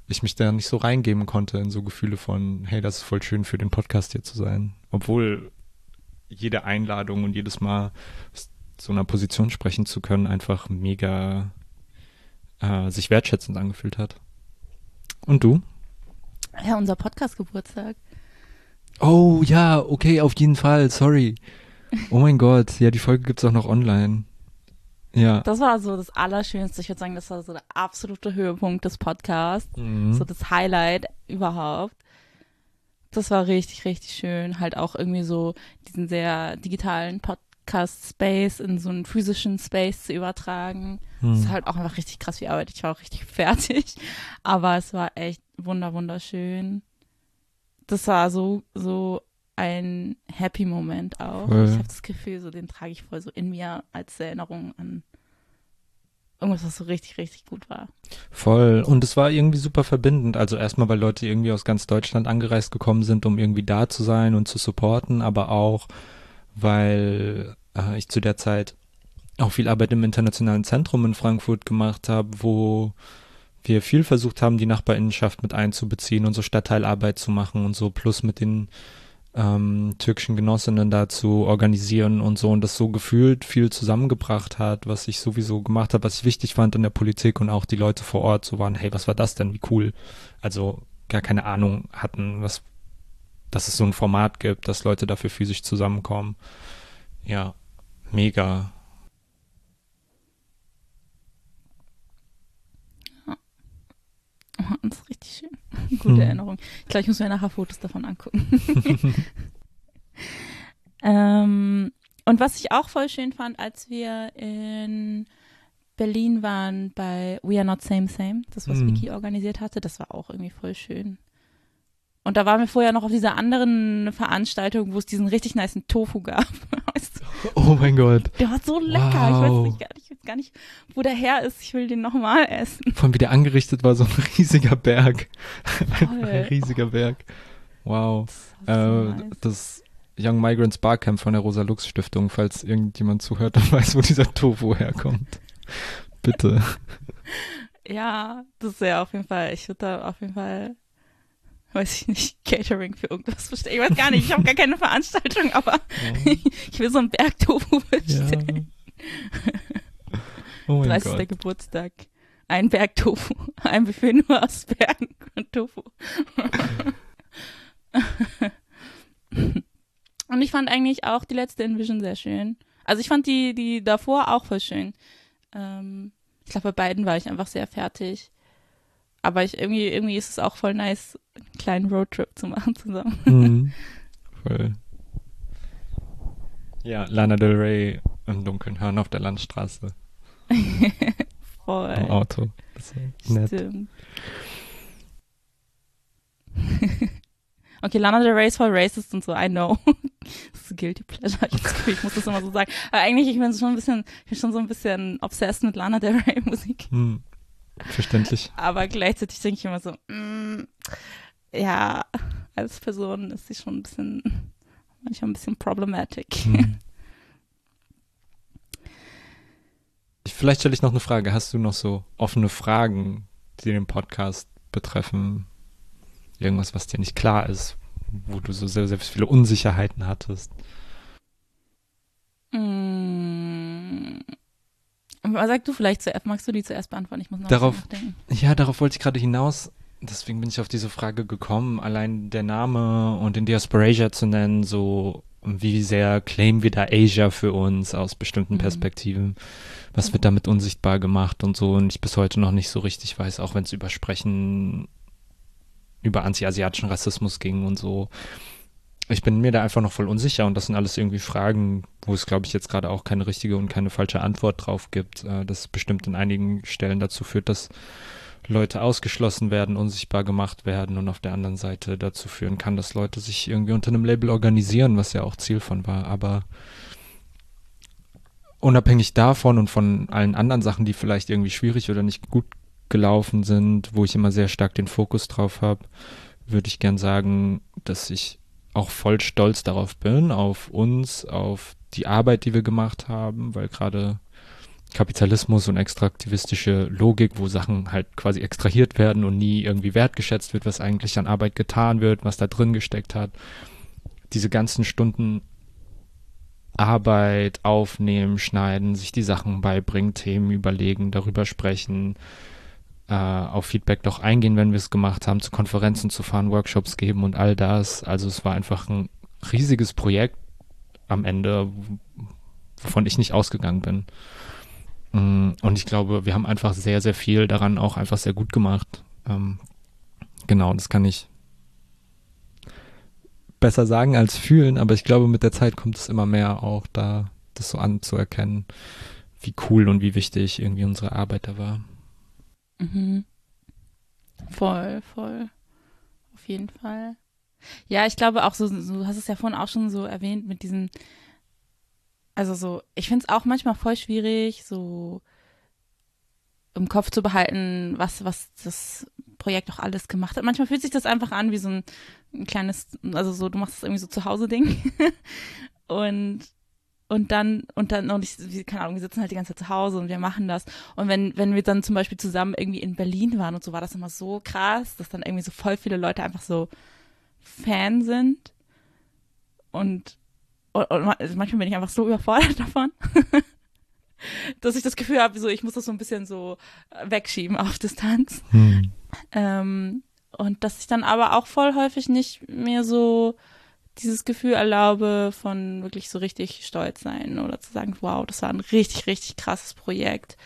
ich mich da nicht so reingeben konnte in so Gefühle von, hey, das ist voll schön für den Podcast hier zu sein. Obwohl jede Einladung und jedes Mal so einer Position sprechen zu können, einfach mega äh, sich wertschätzend angefühlt hat. Und du? Ja, unser Podcast-Geburtstag. Oh ja, okay, auf jeden Fall, sorry. Oh mein Gott, ja, die Folge gibt's auch noch online. Ja. Das war so das Allerschönste. Ich würde sagen, das war so der absolute Höhepunkt des Podcasts. Mhm. So das Highlight überhaupt. Das war richtig, richtig schön. Halt auch irgendwie so diesen sehr digitalen Podcast-Space in so einen physischen Space zu übertragen. Mhm. Das ist halt auch einfach richtig krass wie Arbeit. Ich war auch richtig fertig. Aber es war echt wunder wunderschön. Das war so so ein Happy Moment auch. Voll. Ich habe das Gefühl, so den trage ich voll so in mir als Erinnerung an irgendwas, was so richtig, richtig gut war. Voll. Und es war irgendwie super verbindend. Also erstmal, weil Leute irgendwie aus ganz Deutschland angereist gekommen sind, um irgendwie da zu sein und zu supporten, aber auch, weil äh, ich zu der Zeit auch viel Arbeit im internationalen Zentrum in Frankfurt gemacht habe, wo wir viel versucht haben, die Nachbarinnenschaft mit einzubeziehen und so Stadtteilarbeit zu machen und so, plus mit den ähm, türkischen Genossinnen da zu organisieren und so und das so gefühlt viel zusammengebracht hat, was ich sowieso gemacht habe, was ich wichtig fand in der Politik und auch die Leute vor Ort so waren, hey, was war das denn, wie cool. Also gar keine Ahnung hatten, was, dass es so ein Format gibt, dass Leute dafür physisch zusammenkommen. Ja, mega. Oh, das ist richtig schön. Gute hm. Erinnerung. Ich glaube, ich muss mir nachher Fotos davon angucken. ähm, und was ich auch voll schön fand, als wir in Berlin waren bei We Are Not Same Same, das was mm. Vicky organisiert hatte, das war auch irgendwie voll schön. Und da waren wir vorher noch auf dieser anderen Veranstaltung, wo es diesen richtig niceen Tofu gab. Weißt du? Oh mein Gott. Der war so lecker. Wow. Ich weiß nicht, gar nicht, ich weiß gar nicht, wo der her ist. Ich will den nochmal essen. Von wie der angerichtet war, so ein riesiger Berg. ein riesiger Berg. Wow. Das, äh, so nice. das Young Migrants Barcamp von der Rosa Lux Stiftung, falls irgendjemand zuhört und weiß, wo dieser Tofu herkommt. Bitte. Ja, das ist ja auf jeden Fall, ich würde da auf jeden Fall weiß ich nicht, Catering für irgendwas bestellen. Ich weiß gar nicht, ich habe gar keine Veranstaltung, aber ja. ich will so einen Bergtofu bestellen. Ja. Oh mein 30. Gott. Geburtstag. Ein Bergtofu. Ein Buffet nur aus Bergen und Tofu. und ich fand eigentlich auch die letzte Envision sehr schön. Also ich fand die, die davor auch voll schön. Ähm, ich glaube, bei beiden war ich einfach sehr fertig. Aber ich irgendwie, irgendwie ist es auch voll nice, einen kleinen Roadtrip zu machen zusammen. Mhm. Voll. Ja, Lana Del Rey im Dunkeln hören auf der Landstraße. voll. Im Auto. Das ist nett. Stimmt. okay, Lana Del Rey ist voll racist und so, I know. das ist guilty pleasure. Ich muss das immer so sagen. Aber eigentlich, ich bin schon ein bisschen, ich bin schon so ein bisschen obsessed mit Lana Del Rey Musik. Hm. Verständlich. Aber gleichzeitig denke ich immer so, mm, ja, als Person ist sie schon ein bisschen, manchmal ein bisschen problematic. Hm. Vielleicht stelle ich noch eine Frage. Hast du noch so offene Fragen, die den Podcast betreffen? Irgendwas, was dir nicht klar ist, wo du so sehr, sehr viele Unsicherheiten hattest? Mm. Sag du vielleicht zuerst, magst du die zuerst beantworten? Ich muss noch Darauf- nachdenken. Ja, darauf wollte ich gerade hinaus. Deswegen bin ich auf diese Frage gekommen. Allein der Name und den Diasporasia zu nennen, so wie sehr claimen wir da Asia für uns aus bestimmten Mhm. Perspektiven? Was wird damit unsichtbar gemacht und so? Und ich bis heute noch nicht so richtig weiß, auch wenn es über Sprechen, über anti-asiatischen Rassismus ging und so. Ich bin mir da einfach noch voll unsicher und das sind alles irgendwie Fragen, wo es, glaube ich, jetzt gerade auch keine richtige und keine falsche Antwort drauf gibt. Äh, das bestimmt in einigen Stellen dazu führt, dass Leute ausgeschlossen werden, unsichtbar gemacht werden und auf der anderen Seite dazu führen kann, dass Leute sich irgendwie unter einem Label organisieren, was ja auch Ziel von war. Aber unabhängig davon und von allen anderen Sachen, die vielleicht irgendwie schwierig oder nicht gut gelaufen sind, wo ich immer sehr stark den Fokus drauf habe, würde ich gern sagen, dass ich auch voll stolz darauf bin, auf uns, auf die Arbeit, die wir gemacht haben, weil gerade Kapitalismus und extraktivistische Logik, wo Sachen halt quasi extrahiert werden und nie irgendwie wertgeschätzt wird, was eigentlich an Arbeit getan wird, was da drin gesteckt hat. Diese ganzen Stunden Arbeit aufnehmen, schneiden, sich die Sachen beibringen, Themen überlegen, darüber sprechen, äh, auf Feedback doch eingehen, wenn wir es gemacht haben, zu Konferenzen zu fahren, Workshops geben und all das. Also es war einfach ein riesiges Projekt am Ende, wovon ich nicht ausgegangen bin. Mm, Und ich glaube, wir haben einfach sehr, sehr viel daran auch einfach sehr gut gemacht. Ähm, genau, das kann ich besser sagen als fühlen, aber ich glaube, mit der Zeit kommt es immer mehr auch da, das so anzuerkennen, wie cool und wie wichtig irgendwie unsere Arbeit da war. Mhm. Voll, voll. Auf jeden Fall. Ja, ich glaube auch so, du hast es ja vorhin auch schon so erwähnt mit diesen, also so, ich finde es auch manchmal voll schwierig, so im Kopf zu behalten, was, was das Projekt auch alles gemacht hat. Manchmal fühlt sich das einfach an wie so ein, ein kleines, also so, du machst das irgendwie so zu Hause Ding. und und dann, und dann, und ich, keine Ahnung, wir sitzen halt die ganze Zeit zu Hause und wir machen das. Und wenn, wenn wir dann zum Beispiel zusammen irgendwie in Berlin waren und so, war das immer so krass, dass dann irgendwie so voll viele Leute einfach so Fan sind. Und, und, und also manchmal bin ich einfach so überfordert davon, dass ich das Gefühl habe, so, ich muss das so ein bisschen so äh, wegschieben auf Distanz. Hm. Ähm, und dass ich dann aber auch voll häufig nicht mehr so dieses Gefühl erlaube von wirklich so richtig stolz sein oder zu sagen, wow, das war ein richtig, richtig krasses Projekt,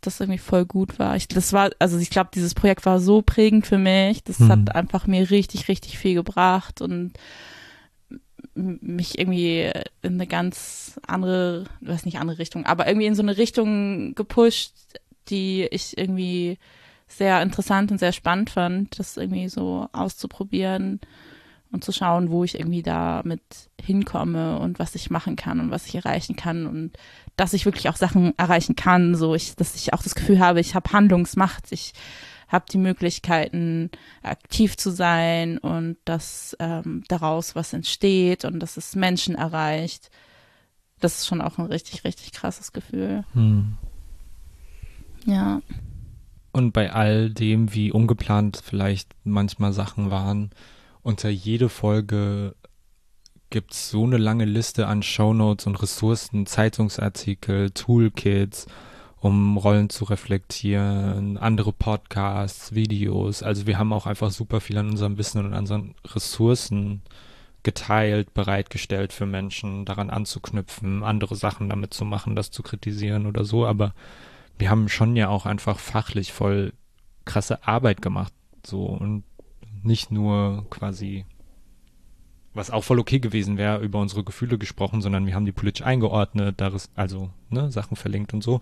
das irgendwie voll gut war. Ich, das war, also ich glaube, dieses Projekt war so prägend für mich, das Mhm. hat einfach mir richtig, richtig viel gebracht und mich irgendwie in eine ganz andere, ich weiß nicht andere Richtung, aber irgendwie in so eine Richtung gepusht, die ich irgendwie sehr interessant und sehr spannend fand, das irgendwie so auszuprobieren und zu schauen, wo ich irgendwie damit hinkomme und was ich machen kann und was ich erreichen kann und dass ich wirklich auch Sachen erreichen kann, so ich, dass ich auch das Gefühl habe, ich habe Handlungsmacht, ich habe die Möglichkeiten, aktiv zu sein und dass ähm, daraus was entsteht und dass es Menschen erreicht. Das ist schon auch ein richtig, richtig krasses Gefühl. Hm. Ja. Und bei all dem, wie ungeplant vielleicht manchmal Sachen waren, unter jede Folge gibt's so eine lange Liste an Shownotes und Ressourcen, Zeitungsartikel, Toolkits, um Rollen zu reflektieren, andere Podcasts, Videos. Also wir haben auch einfach super viel an unserem Wissen und an unseren Ressourcen geteilt, bereitgestellt für Menschen, daran anzuknüpfen, andere Sachen damit zu machen, das zu kritisieren oder so. Aber wir haben schon ja auch einfach fachlich voll krasse Arbeit gemacht, so und nicht nur quasi was auch voll okay gewesen wäre, über unsere Gefühle gesprochen, sondern wir haben die politisch eingeordnet, also ne, Sachen verlinkt und so.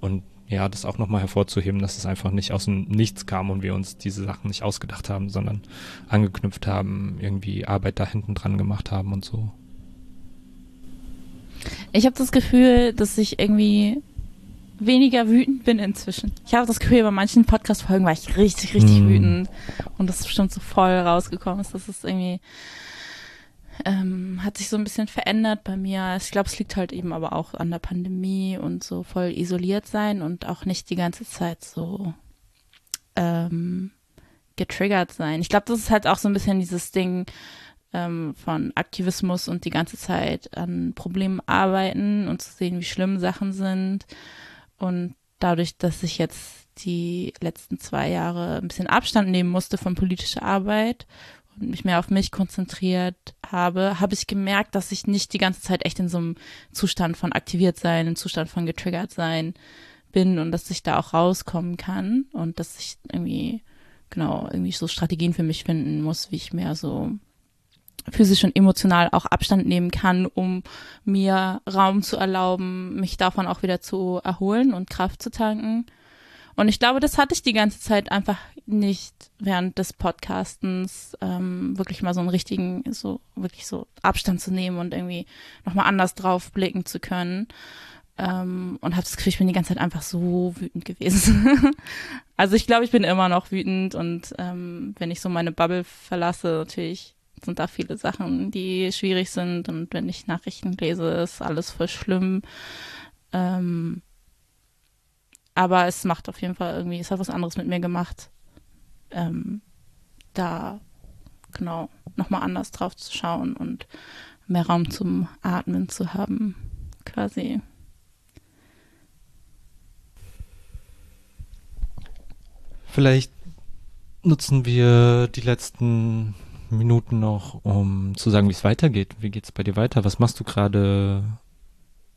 Und ja, das auch nochmal hervorzuheben, dass es einfach nicht aus dem Nichts kam und wir uns diese Sachen nicht ausgedacht haben, sondern angeknüpft haben, irgendwie Arbeit da hinten dran gemacht haben und so. Ich habe das Gefühl, dass ich irgendwie weniger wütend bin inzwischen. Ich habe das Gefühl, bei manchen Podcast-Folgen war ich richtig, richtig mm. wütend und das ist bestimmt so voll rausgekommen ist. Das ist irgendwie ähm, hat sich so ein bisschen verändert bei mir. Ich glaube, es liegt halt eben aber auch an der Pandemie und so voll isoliert sein und auch nicht die ganze Zeit so ähm, getriggert sein. Ich glaube, das ist halt auch so ein bisschen dieses Ding ähm, von Aktivismus und die ganze Zeit an Problemen arbeiten und zu sehen, wie schlimm Sachen sind. Und dadurch, dass ich jetzt die letzten zwei Jahre ein bisschen Abstand nehmen musste von politischer Arbeit und mich mehr auf mich konzentriert habe, habe ich gemerkt, dass ich nicht die ganze Zeit echt in so einem Zustand von aktiviert sein, im Zustand von getriggert sein bin und dass ich da auch rauskommen kann und dass ich irgendwie, genau, irgendwie so Strategien für mich finden muss, wie ich mehr so physisch und emotional auch Abstand nehmen kann, um mir Raum zu erlauben, mich davon auch wieder zu erholen und Kraft zu tanken. Und ich glaube, das hatte ich die ganze Zeit einfach nicht während des Podcastens, ähm, wirklich mal so einen richtigen, so wirklich so Abstand zu nehmen und irgendwie nochmal anders drauf blicken zu können. Ähm, und habe das Gefühl, ich bin die ganze Zeit einfach so wütend gewesen. also ich glaube, ich bin immer noch wütend und ähm, wenn ich so meine Bubble verlasse, natürlich sind da viele Sachen, die schwierig sind und wenn ich Nachrichten lese, ist alles voll schlimm. Ähm, aber es macht auf jeden Fall irgendwie, es hat was anderes mit mir gemacht. Ähm, da genau nochmal anders drauf zu schauen und mehr Raum zum Atmen zu haben, quasi. Vielleicht nutzen wir die letzten Minuten noch, um zu sagen, wie es weitergeht. Wie geht es bei dir weiter? Was machst du gerade?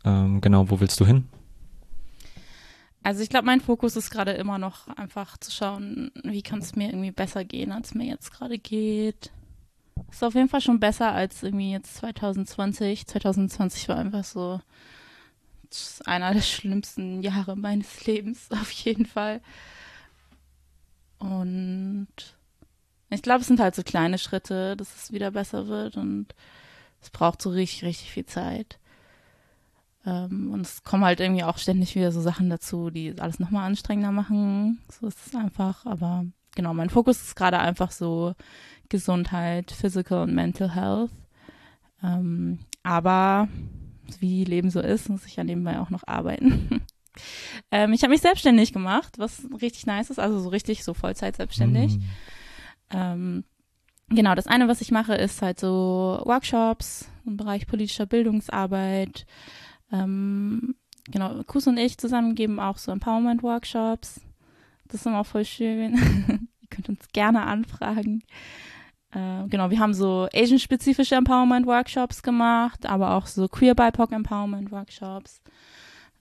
Ähm, genau, wo willst du hin? Also ich glaube, mein Fokus ist gerade immer noch einfach zu schauen, wie kann es mir irgendwie besser gehen, als mir jetzt gerade geht. Ist auf jeden Fall schon besser als irgendwie jetzt 2020. 2020 war einfach so einer der schlimmsten Jahre meines Lebens, auf jeden Fall. Und ich glaube, es sind halt so kleine Schritte, dass es wieder besser wird und es braucht so richtig, richtig viel Zeit. Ähm, und es kommen halt irgendwie auch ständig wieder so Sachen dazu, die alles nochmal anstrengender machen. So ist es einfach. Aber genau, mein Fokus ist gerade einfach so Gesundheit, Physical und Mental Health. Ähm, aber wie Leben so ist, muss ich ja nebenbei auch noch arbeiten. ähm, ich habe mich selbstständig gemacht, was richtig nice ist, also so richtig so Vollzeit selbstständig. Mm. Ähm, genau, das eine, was ich mache, ist halt so Workshops im Bereich politischer Bildungsarbeit, ähm, genau, Kus und ich zusammen geben auch so Empowerment-Workshops. Das ist immer voll schön. Ihr könnt uns gerne anfragen. Äh, genau, wir haben so Asian-spezifische Empowerment-Workshops gemacht, aber auch so Queer-BIPOC-Empowerment-Workshops.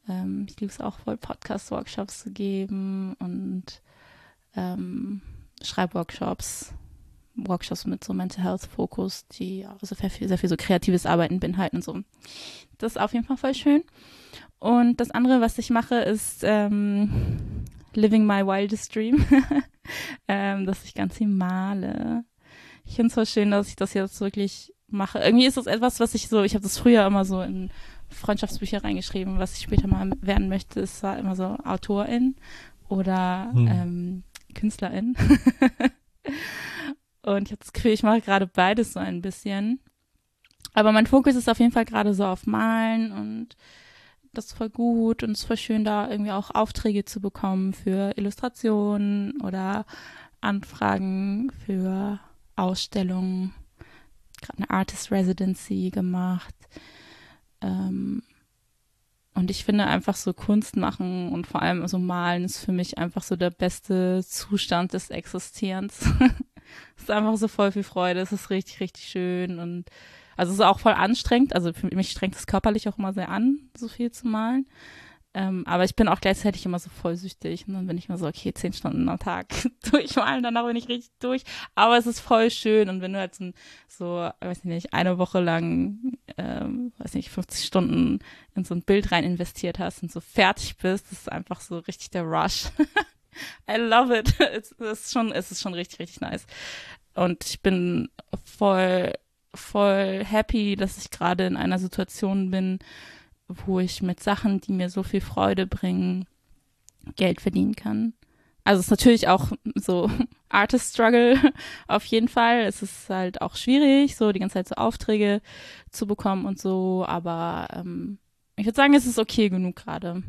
Ähm, ich liebe es auch voll, Podcast-Workshops zu geben und ähm, Schreibworkshops Workshops mit so Mental Health Fokus, die auch sehr viel, sehr viel so kreatives Arbeiten beinhalten und so. Das ist auf jeden Fall voll schön. Und das andere, was ich mache, ist ähm, Living My Wildest Dream, ähm, dass ich ganz viel male. Ich finde es voll schön, dass ich das jetzt wirklich mache. Irgendwie ist das etwas, was ich so, ich habe das früher immer so in Freundschaftsbücher reingeschrieben, was ich später mal werden möchte. Es war immer so Autorin oder hm. ähm, Künstlerin. Und ich habe das Gefühl, ich mache gerade beides so ein bisschen. Aber mein Fokus ist auf jeden Fall gerade so auf Malen und das ist voll gut und es ist voll schön, da irgendwie auch Aufträge zu bekommen für Illustrationen oder Anfragen für Ausstellungen. Gerade eine Artist Residency gemacht. Ähm, und ich finde einfach so Kunst machen und vor allem so malen ist für mich einfach so der beste Zustand des Existierens. es ist einfach so voll viel Freude. Es ist richtig, richtig schön und also es ist auch voll anstrengend. Also für mich strengt es körperlich auch immer sehr an, so viel zu malen. Ähm, aber ich bin auch gleichzeitig immer so voll süchtig. Und dann bin ich immer so, okay, zehn Stunden am Tag durchmalen, danach bin ich richtig durch. Aber es ist voll schön. Und wenn du halt so, so weiß ich nicht, eine Woche lang, ähm, weiß nicht, 50 Stunden in so ein Bild rein investiert hast und so fertig bist, das ist einfach so richtig der Rush. I love it. Es ist schon, es ist schon richtig, richtig nice. Und ich bin voll, voll happy, dass ich gerade in einer Situation bin, wo ich mit Sachen, die mir so viel Freude bringen, Geld verdienen kann. Also es ist natürlich auch so Artist Struggle auf jeden Fall. Es ist halt auch schwierig, so die ganze Zeit so Aufträge zu bekommen und so, aber ähm, ich würde sagen, es ist okay genug gerade.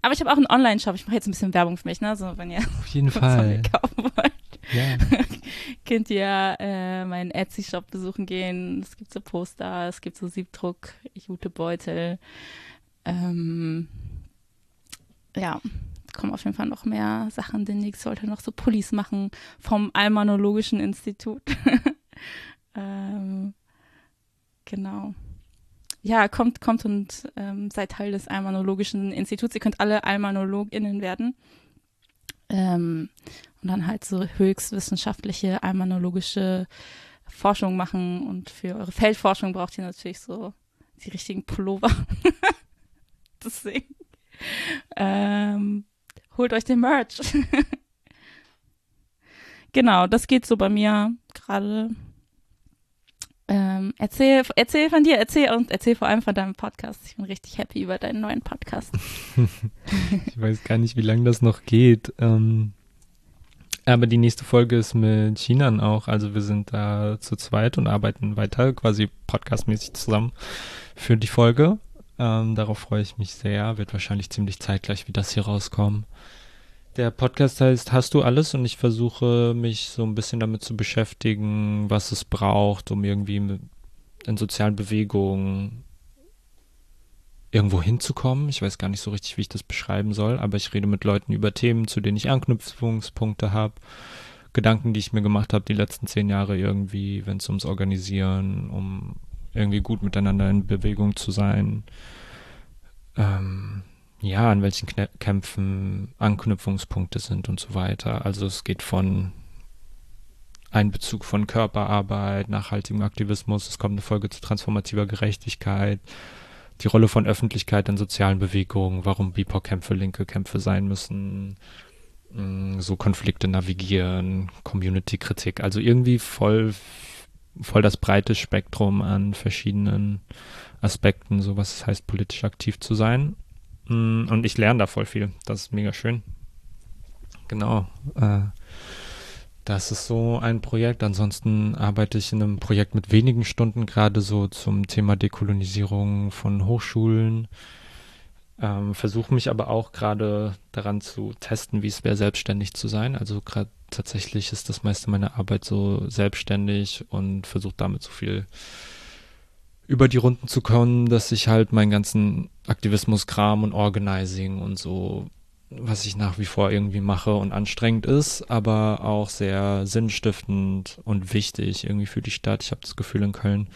Aber ich habe auch einen Online-Shop. Ich mache jetzt ein bisschen Werbung für mich, ne? So, wenn ihr auf jeden Fall kaufen wollt, ja. könnt ihr äh, meinen Etsy-Shop besuchen gehen. Es gibt so Poster, es gibt so Siebdruck, Jutebeutel. Ähm, ja, kommen auf jeden Fall noch mehr Sachen. Demnächst sollte noch so Pullis machen vom Almanologischen Institut. ähm, genau ja, kommt, kommt und ähm, seid Teil des Almanologischen Instituts. Ihr könnt alle AlmanologInnen werden. Ähm, und dann halt so höchstwissenschaftliche almanologische Forschung machen. Und für eure Feldforschung braucht ihr natürlich so die richtigen Pullover. Deswegen ähm, holt euch den Merch. genau, das geht so bei mir gerade ähm, erzähl, erzähl von dir, erzähl und erzähl vor allem von deinem Podcast. Ich bin richtig happy über deinen neuen Podcast. ich weiß gar nicht, wie lange das noch geht. Ähm, aber die nächste Folge ist mit Chinan auch. Also wir sind da zu zweit und arbeiten weiter, quasi podcastmäßig zusammen für die Folge. Ähm, darauf freue ich mich sehr. Wird wahrscheinlich ziemlich zeitgleich wie das hier rauskommen. Der Podcast heißt Hast du alles? Und ich versuche mich so ein bisschen damit zu beschäftigen, was es braucht, um irgendwie in sozialen Bewegungen irgendwo hinzukommen. Ich weiß gar nicht so richtig, wie ich das beschreiben soll, aber ich rede mit Leuten über Themen, zu denen ich Anknüpfungspunkte habe. Gedanken, die ich mir gemacht habe die letzten zehn Jahre irgendwie, wenn es ums Organisieren, um irgendwie gut miteinander in Bewegung zu sein. Ähm, ja, an welchen Knä Kämpfen Anknüpfungspunkte sind und so weiter. Also es geht von Einbezug von Körperarbeit, nachhaltigem Aktivismus, es kommt eine Folge zu transformativer Gerechtigkeit, die Rolle von Öffentlichkeit in sozialen Bewegungen, warum BIPOC-Kämpfe linke Kämpfe sein müssen, mm, so Konflikte navigieren, Community-Kritik, also irgendwie voll, voll das breite Spektrum an verschiedenen Aspekten, so was es heißt, politisch aktiv zu sein. Mm, und ich lerne da voll viel. Das ist mega schön. Genau. Äh, das ist so ein Projekt. Ansonsten arbeite ich in einem Projekt mit wenigen Stunden gerade so zum Thema Dekolonisierung von Hochschulen. Ähm, Versuche mich aber auch gerade daran zu testen, wie es wäre, selbstständig zu sein. Also gerade tatsächlich ist das meiste meiner Arbeit so selbstständig und versuche damit so viel über die Runden zu kommen, dass ich halt meinen ganzen Aktivismus-Kram und Organizing und so, was ich nach wie vor irgendwie mache und anstrengend ist, aber auch sehr sinnstiftend und wichtig irgendwie für die Stadt. Ich habe das Gefühl, in Köln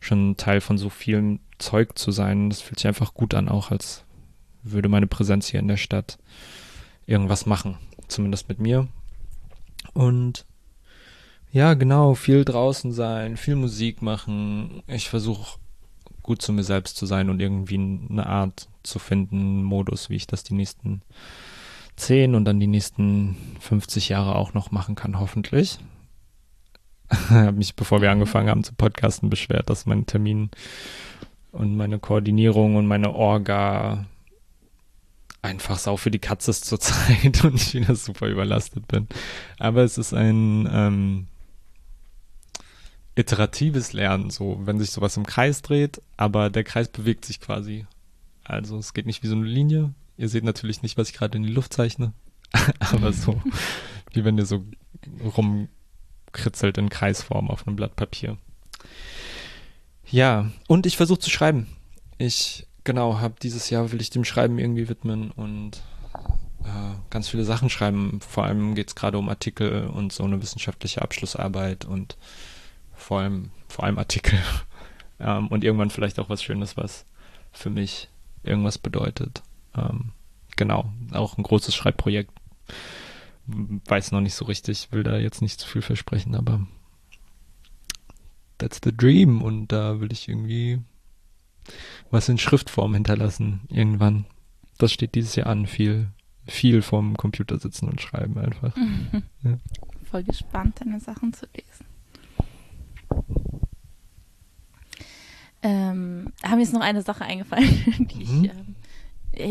schon Teil von so vielem Zeug zu sein. Das fühlt sich einfach gut an, auch als würde meine Präsenz hier in der Stadt irgendwas machen. Zumindest mit mir. Und ja, genau, viel draußen sein, viel Musik machen. Ich versuche gut zu mir selbst zu sein und irgendwie eine Art zu finden, Modus, wie ich das die nächsten 10 und dann die nächsten 50 Jahre auch noch machen kann, hoffentlich. Ich habe mich, bevor wir angefangen haben zu podcasten, beschwert, dass mein Termin und meine Koordinierung und meine Orga einfach sau für die Katze ist zurzeit und ich wieder super überlastet bin. Aber es ist ein ähm, iteratives Lernen, so wenn sich sowas im Kreis dreht, aber der Kreis bewegt sich quasi. Also es geht nicht wie so eine Linie. Ihr seht natürlich nicht, was ich gerade in die Luft zeichne, aber so wie wenn ihr so rumkritzelt in Kreisform auf einem Blatt Papier. Ja, und ich versuche zu schreiben. Ich, genau, habe dieses Jahr will ich dem Schreiben irgendwie widmen und äh, ganz viele Sachen schreiben. Vor allem geht es gerade um Artikel und so eine wissenschaftliche Abschlussarbeit und vor allem, vor allem Artikel. ähm, und irgendwann vielleicht auch was Schönes, was für mich irgendwas bedeutet. Ähm, genau, auch ein großes Schreibprojekt. Weiß noch nicht so richtig, will da jetzt nicht zu viel versprechen, aber that's the dream und da will ich irgendwie was in Schriftform hinterlassen irgendwann. Das steht dieses Jahr an, viel, viel vorm Computer sitzen und schreiben einfach. Mhm. Ja. Voll gespannt, deine Sachen zu lesen. Ähm, haben jetzt noch eine Sache eingefallen, die mhm. ich ähm,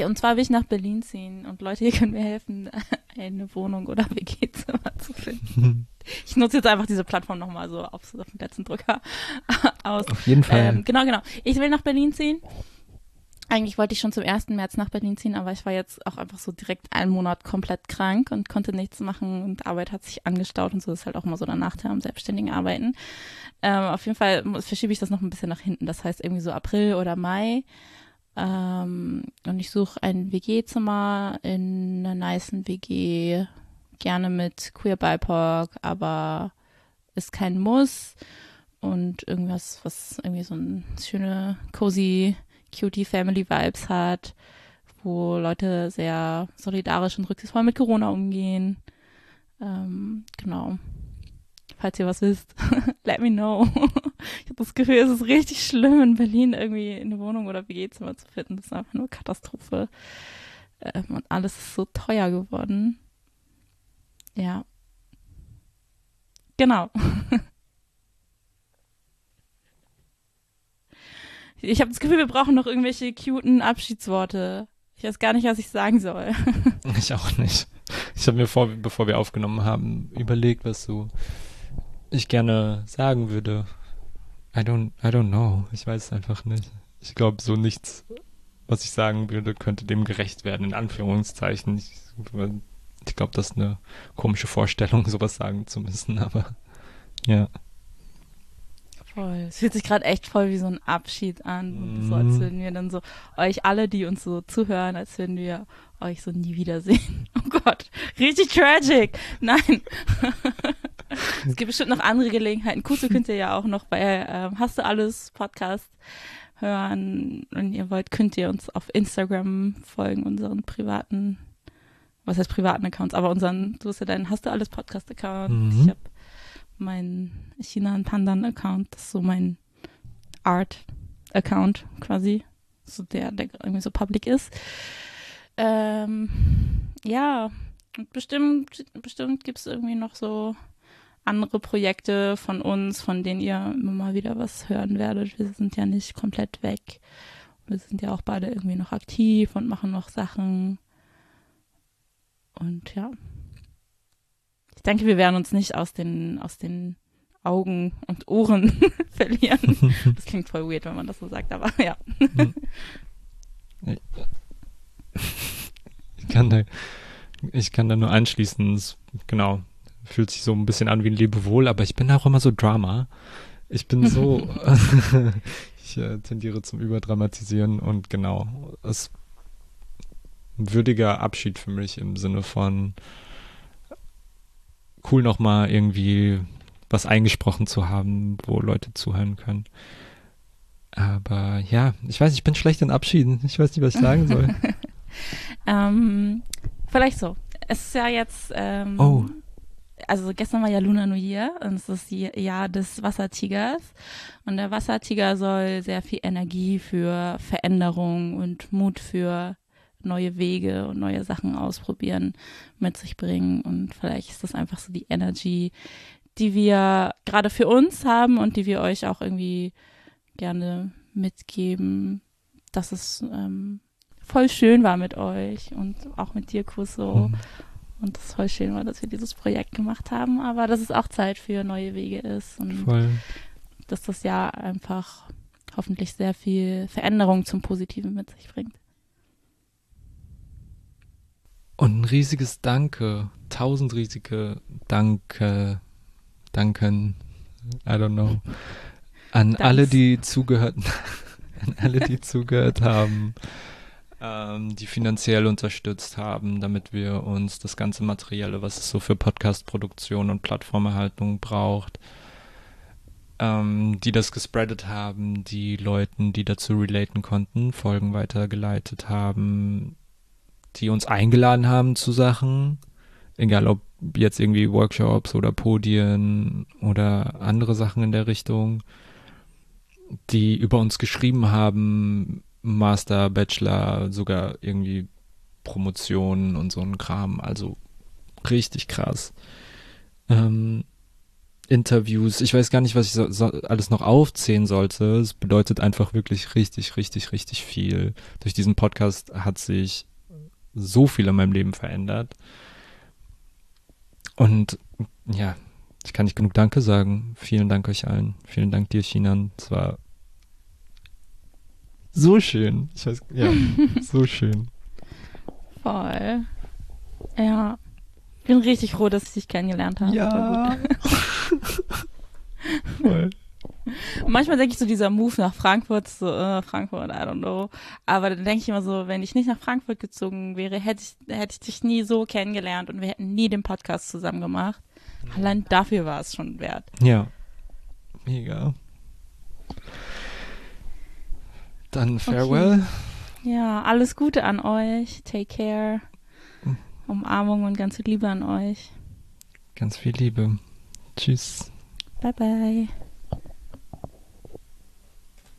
und zwar will ich nach Berlin ziehen und Leute, ihr könnt mir helfen, eine Wohnung oder WG-Zimmer zu finden. ich nutze jetzt einfach diese Plattform nochmal so auf, auf den letzten Drücker aus. Auf jeden Fall. Ähm, genau, genau. Ich will nach Berlin ziehen. Eigentlich wollte ich schon zum 1. März nach Berlin ziehen, aber ich war jetzt auch einfach so direkt einen Monat komplett krank und konnte nichts machen und Arbeit hat sich angestaut und so das ist halt auch immer so der Nachteil am selbstständigen Arbeiten. Ähm, auf jeden Fall verschiebe ich das noch ein bisschen nach hinten. Das heißt irgendwie so April oder Mai. Ähm, und ich suche ein WG-Zimmer in einer niceen WG, gerne mit Queer BIPOC, aber ist kein Muss. Und irgendwas, was irgendwie so ein schöne, cozy, cutie Family Vibes hat, wo Leute sehr solidarisch und rücksichtsvoll mit Corona umgehen. Ähm, genau falls ihr was wisst, let me know. ich habe das Gefühl, es ist richtig schlimm, in Berlin irgendwie eine Wohnung oder WG-Zimmer zu finden. Das ist einfach nur Katastrophe. Ähm, und alles ist so teuer geworden. Ja. Genau. ich habe das Gefühl, wir brauchen noch irgendwelche cuten Abschiedsworte. Ich weiß gar nicht, was ich sagen soll. ich auch nicht. Ich habe mir vor, bevor wir aufgenommen haben, überlegt, was so ich gerne sagen würde. I don't, I don't know. Ich weiß es einfach nicht. Ich glaube, so nichts, was ich sagen würde, könnte dem gerecht werden, in Anführungszeichen. Ich, ich glaube, das ist eine komische Vorstellung, sowas sagen zu müssen, aber ja. Voll. Es fühlt sich gerade echt voll wie so ein Abschied an. Mm. So als mhm. würden wir dann so euch alle, die uns so zuhören, als würden wir euch so nie wiedersehen. Oh Gott, richtig tragic. Nein. es gibt bestimmt noch andere Gelegenheiten. Kusu könnt ihr ja auch noch bei ähm, Hast du alles Podcast hören. Wenn ihr wollt, könnt ihr uns auf Instagram folgen, unseren privaten, was heißt privaten Accounts, aber unseren, du hast ja deinen Hast du alles Podcast-Account. Mhm. Ich habe meinen China Pandan Account, das ist so mein Art Account quasi, so der, der irgendwie so public ist. Ähm, ja, und bestimmt, bestimmt gibt es irgendwie noch so andere Projekte von uns, von denen ihr immer mal wieder was hören werdet. Wir sind ja nicht komplett weg. Wir sind ja auch beide irgendwie noch aktiv und machen noch Sachen. Und ja. Ich denke, wir werden uns nicht aus den, aus den Augen und Ohren verlieren. Das klingt voll weird, wenn man das so sagt, aber ja. Ich kann da, ich kann da nur anschließen, genau, fühlt sich so ein bisschen an wie ein Lebewohl, aber ich bin auch immer so Drama. Ich bin so, ich äh, tendiere zum Überdramatisieren und genau, es ein würdiger Abschied für mich im Sinne von cool nochmal irgendwie was eingesprochen zu haben, wo Leute zuhören können. Aber ja, ich weiß, ich bin schlecht in Abschieden. Ich weiß nicht, was ich sagen soll. ähm, vielleicht so. Es ist ja jetzt ähm, oh also gestern war ja Luna New Year und es ist das Jahr des Wassertigers. Und der Wassertiger soll sehr viel Energie für Veränderung und Mut für neue Wege und neue Sachen ausprobieren mit sich bringen. Und vielleicht ist das einfach so die Energy, die wir gerade für uns haben und die wir euch auch irgendwie gerne mitgeben, dass es ähm, voll schön war mit euch und auch mit dir, Kuso. Mhm und das voll schön war, dass wir dieses Projekt gemacht haben, aber dass es auch Zeit für neue Wege ist und voll. dass das Jahr einfach hoffentlich sehr viel Veränderung zum Positiven mit sich bringt. Und ein riesiges Danke, tausend riesige Danke, Danken, I don't know, an Danks. alle, die zugehört, an alle, die zugehört haben ähm, die finanziell unterstützt haben, damit wir uns das ganze Materielle, was es so für Podcast-Produktion und Plattformerhaltung braucht, ähm, die das gespreadet haben, die Leuten, die dazu relaten konnten, Folgen weitergeleitet haben, die uns eingeladen haben zu Sachen, egal ob jetzt irgendwie Workshops oder Podien oder andere Sachen in der Richtung, die über uns geschrieben haben, Master, Bachelor, sogar irgendwie Promotionen und so ein Kram. Also richtig krass. Ähm, Interviews, ich weiß gar nicht, was ich so, so alles noch aufzählen sollte. Es bedeutet einfach wirklich richtig, richtig, richtig viel. Durch diesen Podcast hat sich so viel in meinem Leben verändert. Und ja, ich kann nicht genug Danke sagen. Vielen Dank euch allen. Vielen Dank dir, Chinan. Es war so schön. Ich weiß, ja, so schön. Voll. Ja. Ich bin richtig froh, dass ich dich kennengelernt habe. Ja. Voll. Manchmal denke ich so, dieser Move nach Frankfurt, so, äh, Frankfurt, I don't know. Aber dann denke ich immer so, wenn ich nicht nach Frankfurt gezogen wäre, hätte ich, hätte ich dich nie so kennengelernt und wir hätten nie den Podcast zusammen gemacht. Allein dafür war es schon wert. Ja. Mega. Dann farewell. Okay. Ja, alles Gute an euch. Take care. Umarmung und ganz viel Liebe an euch. Ganz viel Liebe. Tschüss. Bye bye.